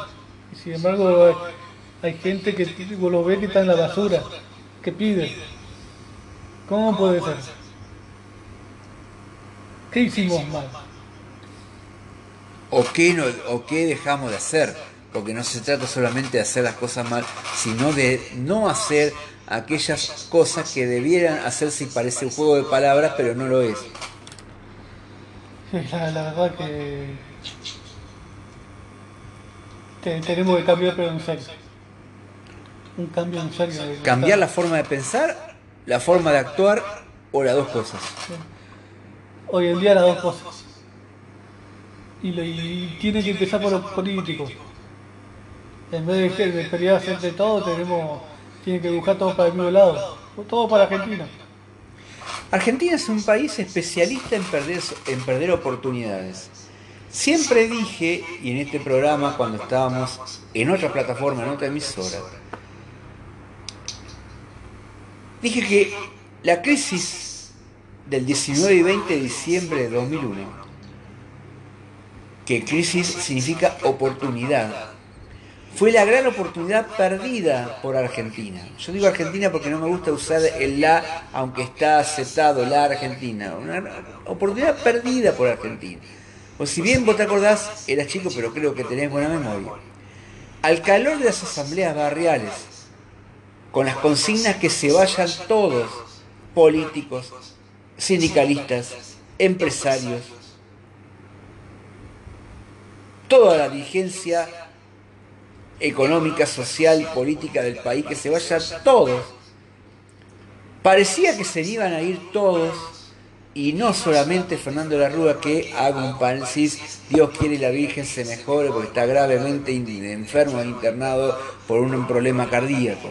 Y sin embargo hay, gente que lo ve que está en la basura, que pide. ¿Cómo puede ser? ¿Qué hicimos mal? O qué, no, o qué dejamos de hacer. Porque no se trata solamente de hacer las cosas mal, sino de no hacer aquellas cosas que debieran hacerse y parece un juego de palabras, pero no lo es. La, la verdad que te- tenemos que cambiar pero en serio. Un cambio en serio. Cambiar la forma de pensar, la forma de actuar o las dos cosas. Hoy en día las dos cosas. Y, lo- y tiene que empezar por los políticos. En vez de, de pelearse entre todos, tenemos, tienen que buscar todo para el mismo lado. Todo para Argentina. Argentina es un país especialista en perder, en perder oportunidades. Siempre dije, y en este programa cuando estábamos en otra plataforma, en otra emisora, dije que la crisis del 19 y 20 de diciembre de 2001, que crisis significa oportunidad, fue la gran oportunidad perdida por Argentina. Yo digo Argentina porque no me gusta usar el la, aunque está aceptado la Argentina. Una oportunidad perdida por Argentina. O si bien vos te acordás, eras chico, pero creo que tenés buena memoria. Al calor de las asambleas barriales, con las consignas que se vayan todos, políticos, sindicalistas, empresarios, toda la dirigencia económica, social y política del país, que se vayan todos. Parecía que se iban a ir todos, y no solamente Fernando la Rúa, que haga un paréntesis, Dios quiere la Virgen se mejore porque está gravemente enfermo internado por un problema cardíaco.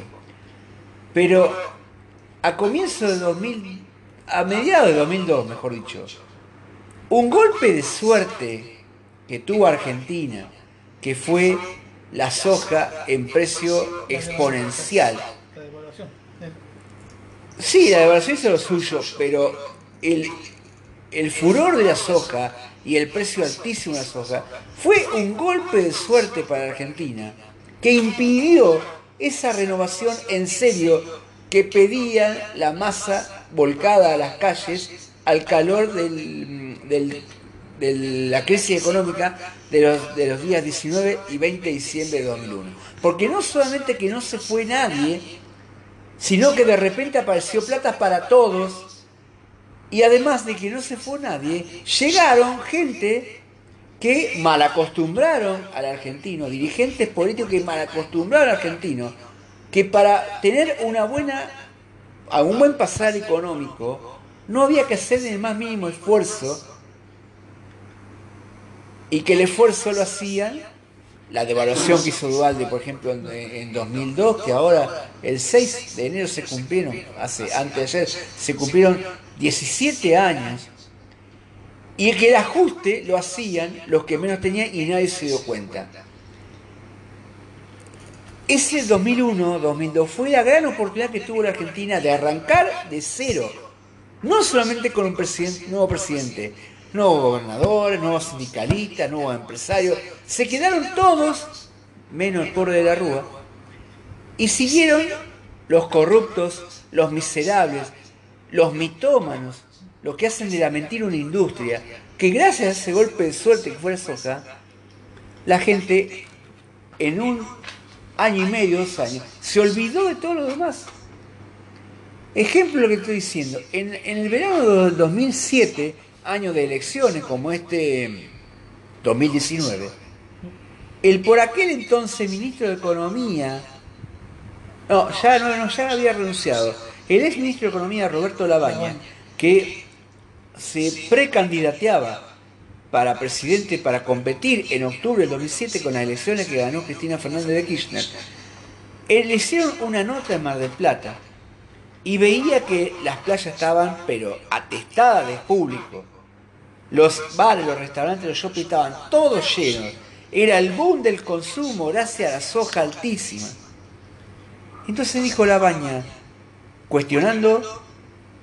Pero a comienzo de 2000, a mediados de 2002, mejor dicho, un golpe de suerte que tuvo Argentina, que fue la soja en precio exponencial. La Sí, la devaluación hizo lo suyo, pero el, el furor de la soja y el precio altísimo de la soja fue un golpe de suerte para Argentina que impidió esa renovación en serio que pedía la masa volcada a las calles al calor del, del- de la crisis económica de los, de los días 19 y 20 de diciembre de 2001. Porque no solamente que no se fue nadie, sino que de repente apareció plata para todos, y además de que no se fue nadie, llegaron gente que malacostumbraron al argentino, dirigentes políticos que malacostumbraron al argentino, que para tener una buena, a un buen pasar económico, no había que hacer el más mínimo esfuerzo, y que el esfuerzo lo hacían la devaluación que hizo Duvalde, por ejemplo, en, en 2002, que ahora el 6 de enero se cumplieron, hace, antes de ayer, se cumplieron 17 años, y que el ajuste lo hacían los que menos tenían y nadie se dio cuenta. Ese 2001-2002 fue la gran oportunidad que tuvo la Argentina de arrancar de cero, no solamente con un nuevo presidente, nuevos gobernadores, nuevos sindicalistas, nuevos empresarios, se quedaron todos, menos el pobre de la Rúa, y siguieron los corruptos, los miserables, los mitómanos, los que hacen de la mentira una industria, que gracias a ese golpe de suerte que fue la soja, la gente en un año y medio, dos años, se olvidó de todo lo demás. Ejemplo de lo que estoy diciendo, en, en el verano del 2007, año de elecciones como este 2019, el por aquel entonces ministro de Economía, no, ya no, no, ya había renunciado, el ex ministro de Economía Roberto Labaña, que se precandidateaba para presidente para competir en octubre del 2007 con las elecciones que ganó Cristina Fernández de Kirchner, eh, le hicieron una nota en Mar del Plata y veía que las playas estaban pero atestadas de público. Los bares, los restaurantes, los shopping estaban todos llenos. Era el boom del consumo gracias a la soja altísima. Entonces dijo la baña, cuestionando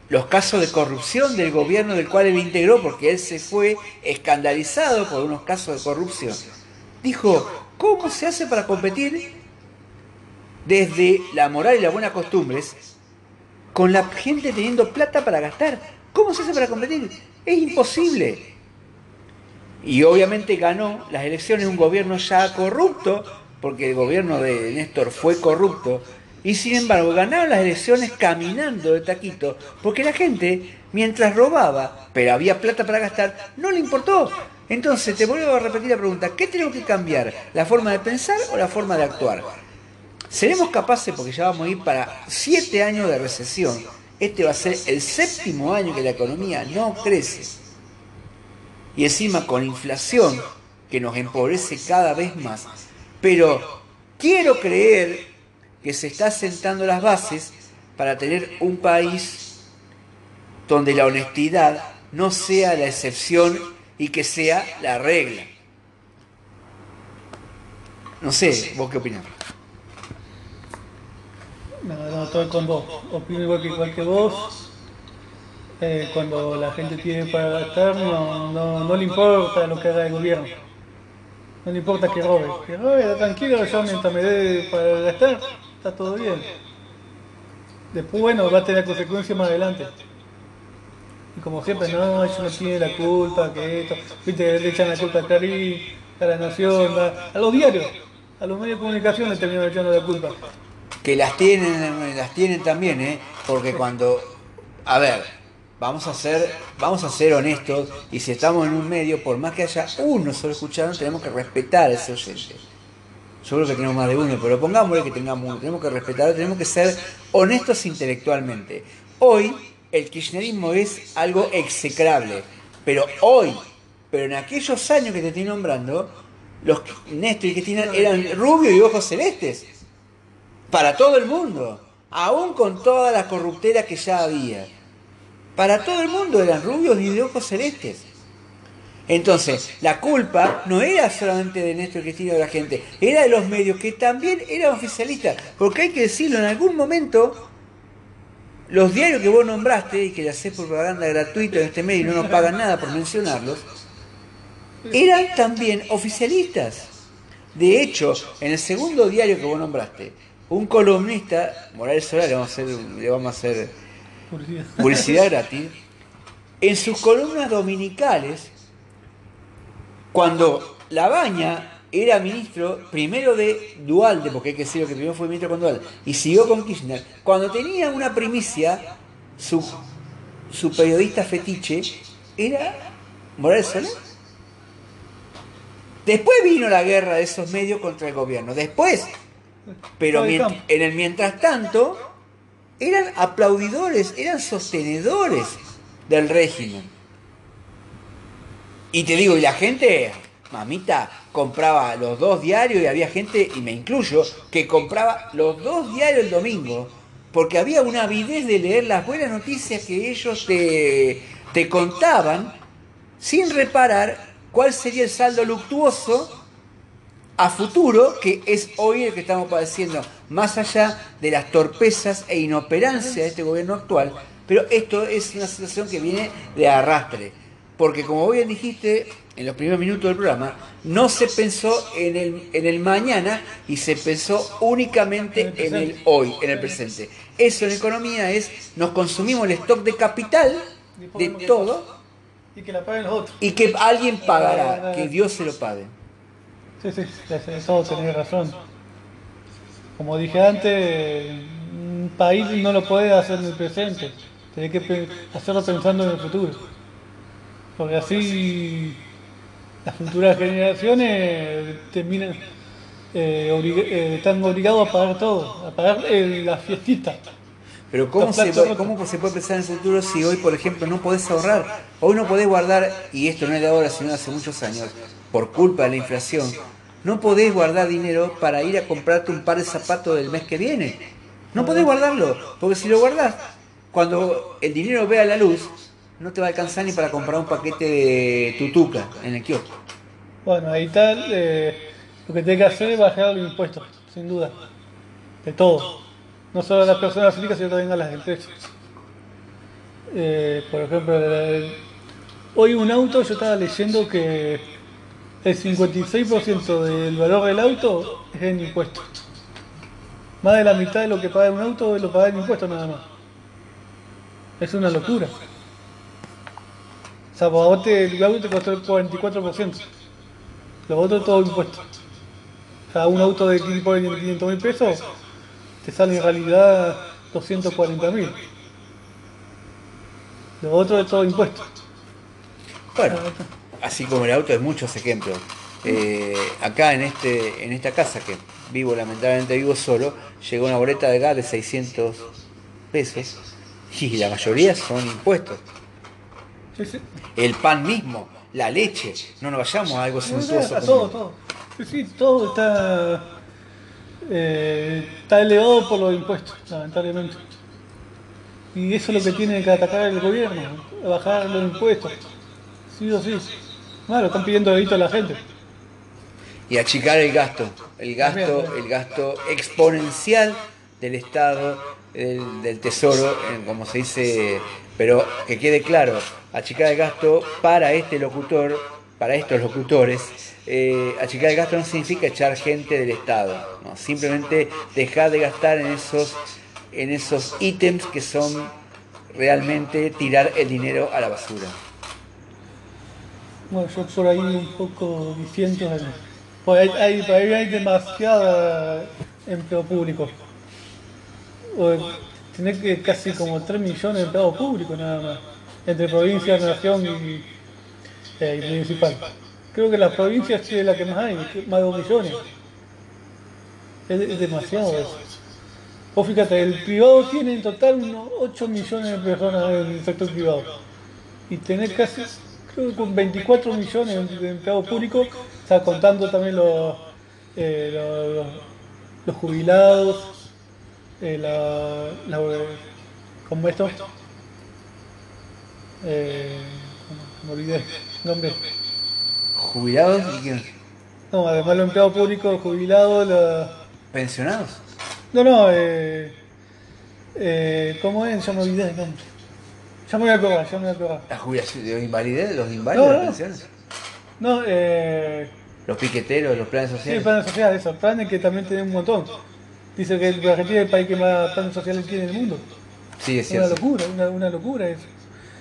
los casos de corrupción del gobierno del cual él integró, porque él se fue escandalizado por unos casos de corrupción. Dijo, ¿cómo se hace para competir desde la moral y las buenas costumbres con la gente teniendo plata para gastar? ¿Cómo se hace para competir? Es imposible. Y obviamente ganó las elecciones un gobierno ya corrupto, porque el gobierno de Néstor fue corrupto, y sin embargo ganaron las elecciones caminando de taquito, porque la gente, mientras robaba, pero había plata para gastar, no le importó. Entonces te vuelvo a repetir la pregunta, ¿qué tenemos que cambiar? ¿La forma de pensar o la forma de actuar? ¿Seremos capaces, porque ya vamos a ir para siete años de recesión, este va a ser el séptimo año que la economía no crece? Y encima con inflación que nos empobrece cada vez más. Pero quiero creer que se está sentando las bases para tener un país donde la honestidad no sea la excepción y que sea la regla. No sé, vos qué opinás. No, no, estoy con vos. Opino igual que, igual que vos. Eh, cuando la gente tiene para gastar, no, no, no le importa lo que haga el gobierno. No le importa que robe. Que robe, tranquilo, yo mientras me dé para gastar, está todo bien. Después, bueno, va a tener consecuencias más adelante. Y como siempre, no, ellos no tienen la culpa, que esto, viste, le echan la culpa a Clarín, a la Nación, a, a los diarios, a los medios de comunicación le terminan echando la culpa. Que las tienen, las tienen también, ¿eh? Porque cuando, a ver, vamos a ser, vamos a ser honestos y si estamos en un medio, por más que haya uno solo escuchando, tenemos que respetar a ese oyente. Yo creo que tenemos más de uno, pero pongámosle que tengamos uno, tenemos que respetar, tenemos que ser honestos intelectualmente. Hoy el kirchnerismo es algo execrable, pero hoy, pero en aquellos años que te estoy nombrando, los Néstor y Cristina eran rubios y ojos celestes. Para todo el mundo, aún con toda la corruptera que ya había. Para todo el mundo eran rubios y de ojos celestes. Entonces, la culpa no era solamente de Néstor Cristina de la gente, era de los medios que también eran oficialistas. Porque hay que decirlo, en algún momento, los diarios que vos nombraste y que le hacés propaganda gratuita en este medio y no nos pagan nada por mencionarlos, eran también oficialistas. De hecho, en el segundo diario que vos nombraste, un columnista, Morales Solar, le vamos a hacer, publicidad gratis, en sus columnas dominicales, cuando Labaña era ministro primero de Dualde, porque hay que decirlo que primero fue ministro con Dualde, y siguió con Kirchner, cuando tenía una primicia, su, su periodista fetiche era Morales Soler. Después vino la guerra de esos medios contra el gobierno, después, pero en el mientras tanto, eran aplaudidores, eran sostenedores del régimen. Y te digo, y la gente, mamita, compraba los dos diarios y había gente, y me incluyo, que compraba los dos diarios el domingo, porque había una avidez de leer las buenas noticias que ellos te, te contaban sin reparar cuál sería el saldo luctuoso a futuro, que es hoy el que estamos padeciendo, más allá de las torpezas e inoperancia de este gobierno actual. Pero esto es una situación que viene de arrastre, porque como bien dijiste en los primeros minutos del programa, no se pensó en el, en el mañana y se pensó únicamente En el hoy, en el presente. Eso en economía es, nos consumimos el stock de capital de todo Y que la paguen los otros. y que alguien pagará, que Dios se lo pague. Sí, sí, eso tenés razón. Como dije antes, un país no lo puede hacer en el presente, tenés que hacerlo pensando en el futuro. Porque así las futuras generaciones terminan, eh, oblig- eh, están obligados a pagar todo, a pagar eh, la fiestita. Pero ¿cómo se, puede-. ¿cómo se puede pensar en el futuro si hoy, por ejemplo, no podés ahorrar? Hoy no podés guardar, y esto no es de ahora, sino de hace muchos años, por culpa de la inflación, no podés guardar dinero para ir a comprarte un par de zapatos del mes que viene. No podés guardarlo, porque si lo guardás, cuando el dinero vea la luz, no te va a alcanzar ni para comprar un paquete de tutuca en el kiosco. Bueno, ahí está, eh, lo que tenés que hacer es bajar los impuestos, sin duda, de todo. No solo a las personas físicas, sino también a las empresas. Eh, por ejemplo, hoy un auto, yo estaba leyendo que el 56% del valor del auto es en impuestos. Más de la mitad de lo que paga un auto lo paga en impuestos nada más. Es una locura. O sea, vos te, el auto te costó el 44%. Los otros todo impuestos. O sea, un auto de 500 mil pesos te sale en realidad 240 mil. Lo otro es todo impuesto. Bueno, así como el auto hay muchos ejemplos. Eh, acá en este en esta casa que vivo, lamentablemente vivo solo, llegó una boleta de gas de 600 pesos y la mayoría son impuestos. Sí, sí. El pan mismo, la leche, no nos vayamos a algo como- todo, todo. Sí, sí, todo está, eh, está elevado por los impuestos, lamentablemente. Y eso es lo que tiene que atacar el gobierno, bajar los impuestos. Sí o sí. Claro, están pidiendo dedito a la gente. y achicar el gasto, el gasto, el gasto exponencial del Estado, del, del Tesoro, como se dice, pero que quede claro, achicar el gasto para este locutor, para estos locutores, eh, achicar el gasto no significa echar gente del Estado, ¿no? simplemente dejar de gastar en esos, en esos ítems que son realmente tirar el dinero a la basura. Bueno, yo por ahí un poco diciendo, hay, hay, por ahí hay demasiado empleo público. O, que casi como 3 millones de empleados públicos nada más, entre provincia, nación y, eh, municipal. Creo que la provincia es la que más hay, más de 2 millones. Es, es demasiado eso. Vos fíjate, el privado tiene en total unos 8 millones de personas en el sector privado. Y tener casi, creo que con 24 millones de empleados públicos, o sea, contando también los, eh, los, los- los jubilados, eh, la, la, ¿cómo esto? Eh, me olvidé nombre. ¿Jubilados y quién? No, además los empleados públicos, jubilados, la... ¿Pensionados? No, no, eh, eh, ¿cómo es? Ya me olvidé el nombre. Ya me voy a acordar, ya me voy a acordar. ¿La jubilación de invalidez? ¿Los inválidos? No, las no. pensiones? No, eh, ¿Los piqueteros? ¿Los planes sí, sociales? planes sociales, esos planes que también tienen un montón. Dice que Argentina es el país que más planes sociales tiene en el mundo. Sí, es Es una cierto. locura, una, una locura eso.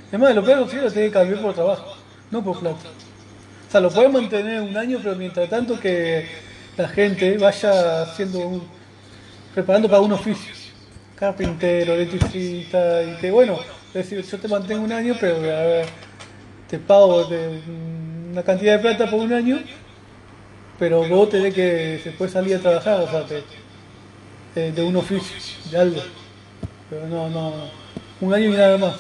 Además, lo peor sí lo tiene que cambiar por trabajo, no por plata. O sea, lo puede mantener un año, pero mientras tanto que la gente vaya haciendo un, preparando para un oficio. Carpintero, electricista, y que bueno, es decir, yo te mantengo un año, pero te pago una cantidad de plata por un año, pero vos tenés que después salir a trabajar, o sea, te- de, de un oficio, de algo. Pero no, no, un año y nada más.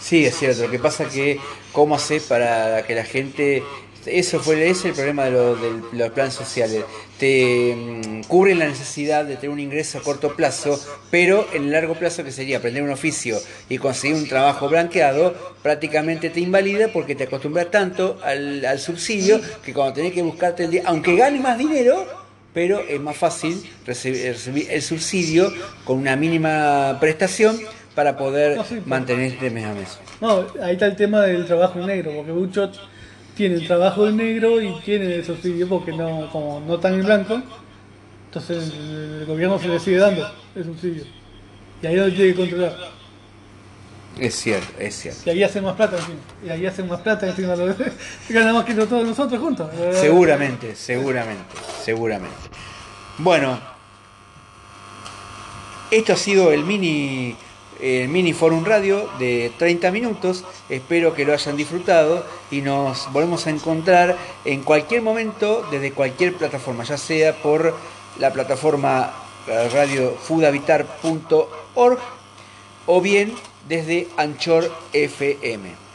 Sí, es cierto. Lo que pasa que, ¿cómo haces para que la gente... Eso fue ese es el problema de, lo- de los planes sociales. Te mm, cubren la necesidad de tener un ingreso a corto plazo, pero en el largo plazo, que sería aprender un oficio y conseguir un trabajo blanqueado, prácticamente te invalida porque te acostumbras tanto al, al subsidio que cuando tenés que buscarte el día, aunque gane más dinero, pero es más fácil recibir, recibir el subsidio con una mínima prestación para poder No, sí, mantenerte mes a mes. No, ahí está el tema del trabajo negro, porque muchos tienen trabajo en negro y tienen el subsidio porque no, como no están en blanco, entonces el, el gobierno se les sigue dando el subsidio. Y ahí lo tiene que controlar. Es cierto, es cierto. Y ahí hacen más plata encima. Y ahí hacen más plata encima. Ganan más que todos nosotros juntos. Seguramente, seguramente, seguramente. Bueno, esto ha sido el mini, el mini Forum Radio de 30 minutos. Espero que lo hayan disfrutado y nos volvemos a encontrar en cualquier momento desde cualquier plataforma, ya sea por la plataforma radiofudavitar.org o bien desde Anchor FM.